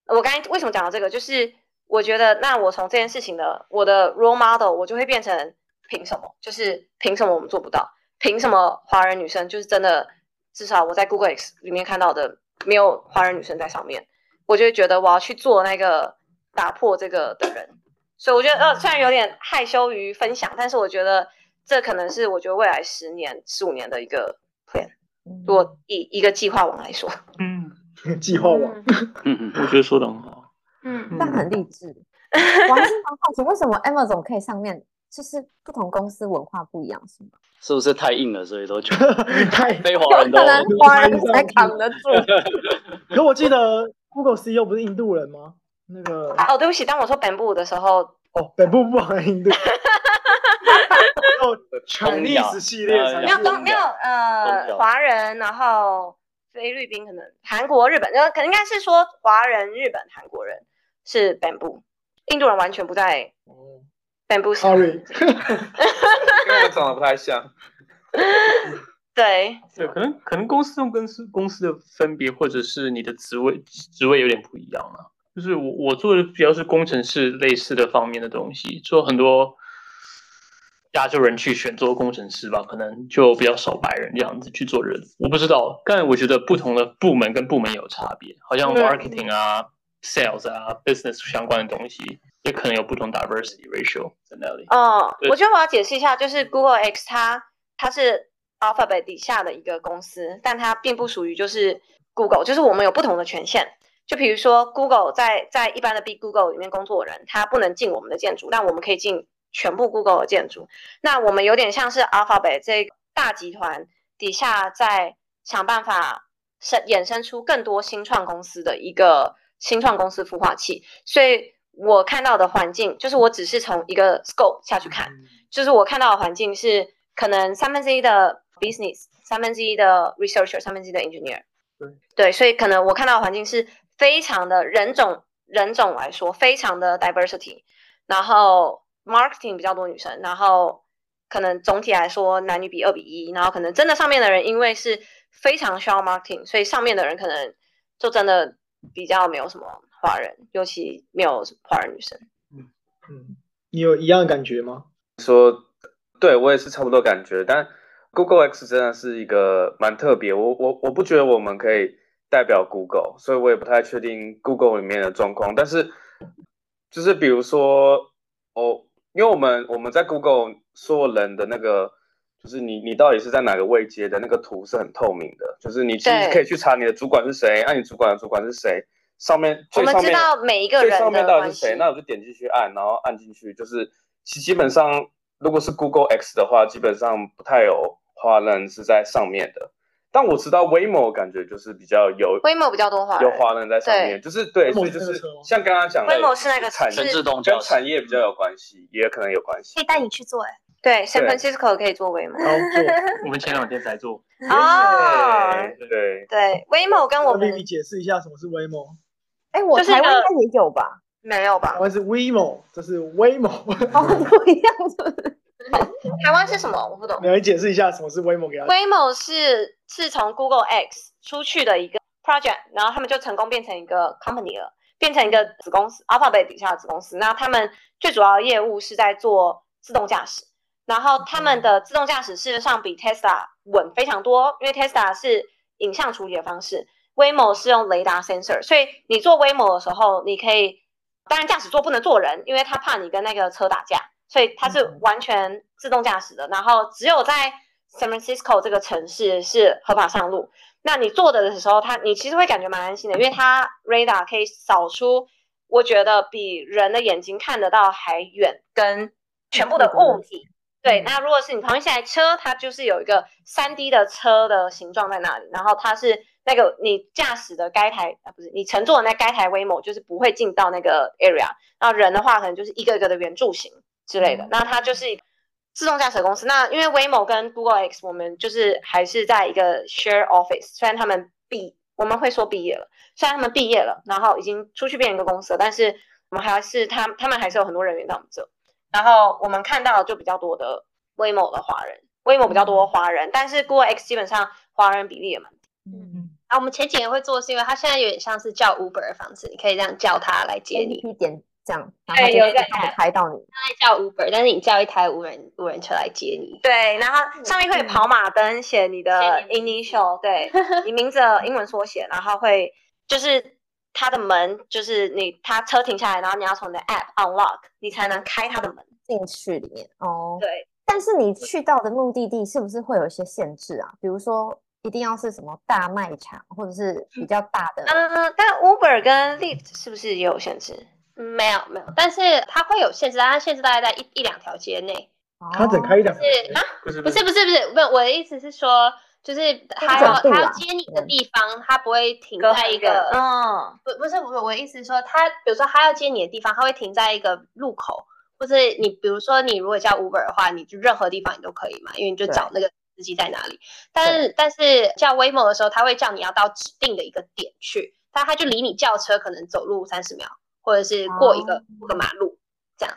我刚才为什么讲到这个，就是我觉得那我从这件事情的我的 role model，我就会变成凭什么？就是凭什么我们做不到？凭什么华人女生就是真的？至少我在 Google X 里面看到的，没有华人女生在上面，我就会觉得我要去做那个打破这个的人。所以我觉得，呃，虽然有点害羞于分享，但是我觉得这可能是我觉得未来十年、十五年的一个 plan。如果以一个计划网来说，嗯 计划网。嗯嗯，我觉得说的很好。嗯但很励志。我还是蛮好奇，为什么 Amazon 可以上面就是不同公司文化不一样，是吗？是不是太硬了，所以都觉得 太，非华人都可能华人才扛得住。可我记得 Google CEO 不是印度人吗？那个哦，对不起，当我说本部的时候，哦，本部不含印度。哦，Chinese 系列才没有没有呃亚华人，然后菲律宾可能韩国、日本，呃，可能应该是说华人、日本、韩国人是 bamboo，，印度人完全不在 bamboo。Sorry，跟我长得不太像。对，对，可能可能公司跟公司公司的分别，或者是你的职位职位有点不一样啊。就是我我做的比较是工程师类似的方面的东西，做很多亚洲人去选做工程师吧，可能就比较少白人这样子去做人。我不知道，但我觉得不同的部门跟部门有差别，好像嗯 marketing 啊、sales 啊、business 相关的东西，也可能有不同 diversity ratio 在那里。哦，对我觉得我要解释一下，就是 Google X 它它是 Alphabet 底下的一个公司，但它并不属于就是 Google，就是我们有不同的权限。就比如说 Google 在在一般的 Big Google 里面工作的人，他不能进我们的建筑，但我们可以进全部 Google 的建筑。那我们有点像是 Alphabet 这个大集团底下在想办法生衍生出更多新创公司的一个新创公司孵化器，所以我看到的环境就是我只是从一个 scope 下去看，就是我看到的环境是可能三分之一的 business，三分之一的 researcher，三分之一的 engineer。对对，所以可能我看到的环境是非常的人种人种来说非常的 diversity，然后 marketing 比较多女生，然后可能总体来说男女比二比一，然后可能真的上面的人因为是非常需要 marketing，所以上面的人可能就真的比较没有什么华人，尤其没有华人女生。嗯嗯，你有一样的感觉吗？说，对我也是差不多感觉，但 Google X 真的是一个蛮特别，我我我不觉得我们可以代表 Google，所以我也不太确定 Google 里面的状况，但是就是比如说，哦，因为我们我们在 Google 所有人的那个。就是你，你到底是在哪个位阶的那个图是很透明的，就是你其实可以去查你的主管是谁，按你主管的主管是谁，上面我们知道每一个人上面到底是谁，那我就点进去按，然后按进去，就是其基本上如果是 Google X 的话，基本上不太有华人是在上面的。但我知道 Waymo 感觉就是比较有 Waymo 比较多华有华人在上面，就是对，所以就是像刚刚讲的，Waymo 是那个产自动跟产业比较有关系，也可能有关系。可以带你去做哎。对，San Francisco 可以做 Waymo，我们前两天才做。哦，对对，Waymo 跟我们你解释一下什么是 Waymo？哎，我台湾应该也有吧？没有吧？台湾是 Waymo，这是 Waymo，哦，不一样是 台湾是什么？我不懂。你解释一下什么是 Waymo 给他。Waymo 是是从 Google X 出去的一个 project，然后他们就成功变成一个 company 了，变成一个子公司，Alphabet 底下的子公司。那他们最主要的业务是在做自动驾驶。然后他们的自动驾驶事实上比 Tesla 稳非常多，因为 Tesla 是影像处理的方式，Waymo 是用雷达 sensor，所以你做 Waymo 的时候，你可以，当然驾驶座不能坐人，因为他怕你跟那个车打架，所以它是完全自动驾驶的。然后只有在 San Francisco 这个城市是合法上路，那你坐的的时候，它你其实会感觉蛮安心的，因为它 radar 可以扫出，我觉得比人的眼睛看得到还远，跟全部的物体。对，那如果是你旁边下来车，它就是有一个三 D 的车的形状在那里，然后它是那个你驾驶的该台啊，不是你乘坐的那该台 Waymo，就是不会进到那个 area。那人的话，可能就是一个一个的圆柱形之类的。那它就是自动驾驶公司。那因为 Waymo 跟 Google X，我们就是还是在一个 share office。虽然他们毕，我们会说毕业了，虽然他们毕业了，然后已经出去变一个公司了，但是我们还是他他们还是有很多人员在我们这。然后我们看到就比较多的 Waymo 的华人，Waymo 比较多华人，但是 Google X 基本上华人比例也蛮低。嗯，啊，我们前几年会做是因为它现在有点像是叫 Uber 的方式，你可以这样叫它来接你，一点这样，然后就开到你。它叫 Uber，但是你叫一台无人无人车来接你。对，然后上面会跑马灯，写你的 initial，对 你名字的英文缩写，然后会就是它的门，就是你它车停下来，然后你要从你的 app unlock，你才能开它的门。进去里面哦，对，但是你去到的目的地是不是会有一些限制啊？比如说一定要是什么大卖场，或者是比较大的？嗯，但 Uber 跟 Lyft 是不是也有限制？没有没有，但是它会有限制，它限制大概在一一两条街内。它只开一两条街啊？不是不是不是不是，不，我的意思是说，就是它要它要接你的地方，它不会停在一个嗯，不不是不是，我的意思是说，它比如说它要接你的地方，它会停在一个路口。或是你，比如说你如果叫 Uber 的话，你就任何地方你都可以嘛，因为你就找那个司机在哪里。但是但是叫 Waymo 的时候，他会叫你要到指定的一个点去，但他就离你叫车可能走路三十秒，或者是过一个过个马路这样。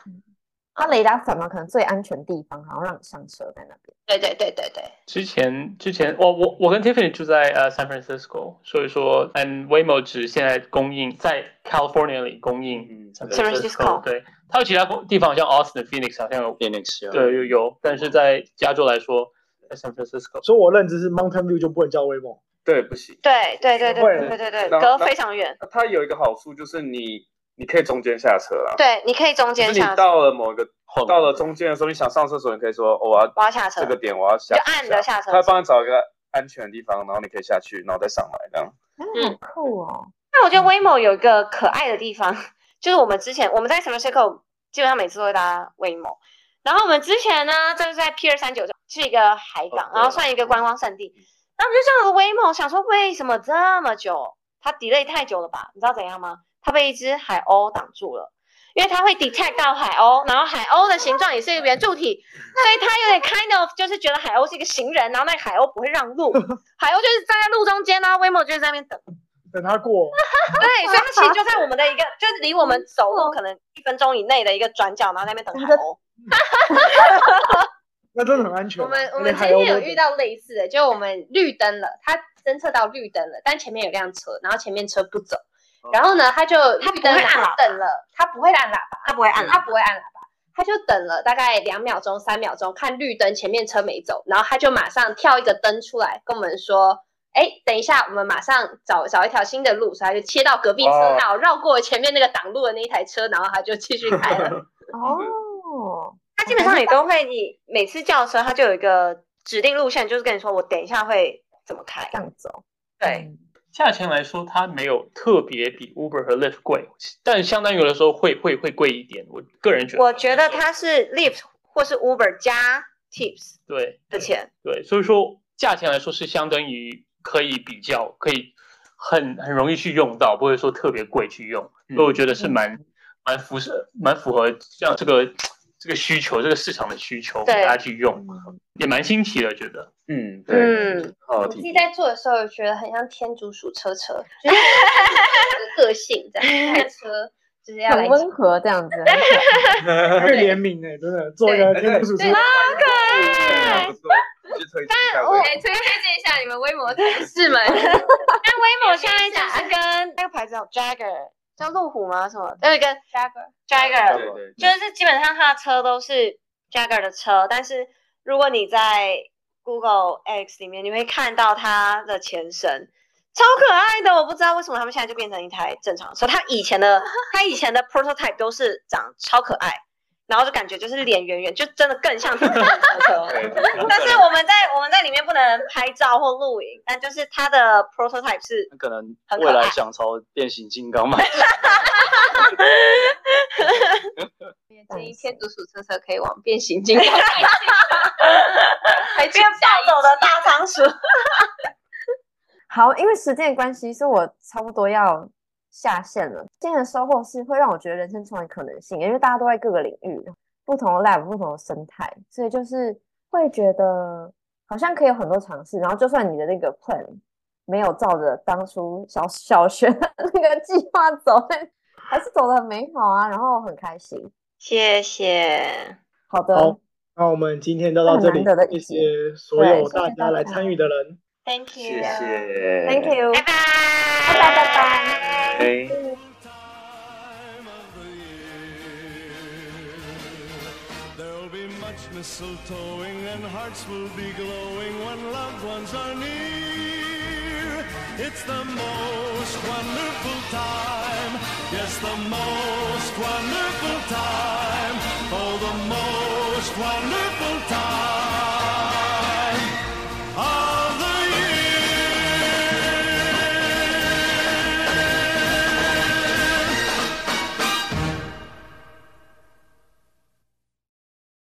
它雷达什么可能最安全地方，然后让你上车在那边。对对对对对。之前之前，我我我跟 Tiffany 住在呃 San Francisco，所以说，and Waymo 只现在供应在 California 里供应 San Francisco。对，它有其他地方，像 Austin、Phoenix 好像有 Phoenix 对有有，但是在加州来说，在 San Francisco。所以我认知是 Mountain View 就不能叫 Waymo。对，不行。对对对对对对对，隔非常远。它有一个好处就是你。你可以中间下车啦。对，你可以中间下。就是你到了某一个到了中间的时候，你想上厕所，你可以说我要我要下车，这个点我要下，就按着下车。他会帮你找一个安全的地方，然后你可以下去，然后再上来这样。嗯，酷哦。那我觉得 Waymo 有一个可爱的地方，就是我们之前我们在 San Francisco 基本上每次都会搭 Waymo，然后我们之前呢就是在 Pier 三九是一个海港，然后算一个观光胜地，那我们就上了 Waymo，想说为什么这么久？它 delay 太久了吧？你知道怎样吗？它被一只海鸥挡住了，因为它会 detect 到海鸥，然后海鸥的形状也是一个圆柱体，所以它有点 kind of 就是觉得海鸥是一个行人，然后那个海鸥不会让路，海鸥就是站在路中间呢，Waymo 就是在那边等，等他过。对，所以他其实就在我们的一个，就是离我们走路可能一分钟以内的一个转角，然后在那边等海鸥。那真的很安全。我们我们今天有遇到类似的，就我们绿灯了，它侦测到绿灯了，但前面有辆车，然后前面车不走，然后呢，他就他不会按喇叭等了，他不会按喇叭，他不会按喇他不会按喇叭，他就等了大概两秒钟、三秒钟，看绿灯前面车没走，然后他就马上跳一个灯出来跟我们说。哎，等一下，我们马上找找一条新的路，所以他就切到隔壁车哦道，绕过前面那个挡路的那一台车，然后他就继续开了。哦，他基本上也都会，你每次叫车，他就有一个指定路线，就是跟你说我等一下会怎么开这。样走，对，价钱来说，它没有特别比 Uber 和 Lyft 贵，但相当于有的时候会会会贵一点。我个人觉得，我觉得它是 Lyft 或是 Uber 加 Tips 对的钱。对，所以说价钱来说是相当于可以比较，可以很很容易去用到，不会说特别贵去用。所以我觉得是蛮蛮符合蛮符合这样这个这个需求，这个市场的需求，对。大家去用，也蛮新奇的，觉得。嗯，对，嗯，好体我自己在做的时候，觉得很像天竺鼠车车，就是 个性这样，开车就是要很温和这样子，很可爱会怜悯哎，真的做一个天竺鼠车对，爱不错，去推荐一下我推推荐一下你们微摩 同事们。但 Waymo 现在就是跟那个牌子叫 Jagger，叫路虎吗？什么？就是跟 Jagger Jagger，对对，就是基本上它的车都是 Jagger 的车，但是如果你在 Google X 里面，你会看到它的前身，超可爱的。我不知道为什么他们现在就变成一台正常车。它以前的它以前的 prototype 都是长超可爱，然后就感觉就是脸圆圆，就真的更像 车但是我们在我们在里面不能拍照或录影，但就是它的 prototype 是可能未来想朝变形金刚迈进。也 建议天竺鼠车车可以往变形金刚还变暴走的大仓鼠。好，因为时间的关系，所以我差不多要下线了。今天的收获是会让我觉得人生充满可能性，因为大家都在各个领域，不同的 lab、不同的生态，所以就是会觉得好像可以有很多尝试。然后，就算你的那个 plan 没有照着当初小小学的那个计划走，还是走的很美好啊，然后很开心。谢谢。好的，好那我们今天就到这里很难得的，一谢谢所有大家来参与的人。Thank you，谢谢 Thank you，拜拜，拜拜拜拜。拜。time of the year. There'll be much mistletoeing and hearts will be glowing when loved ones are near. It's the most wonderful time. Yes, the most wonderful time. Oh, the most wonderful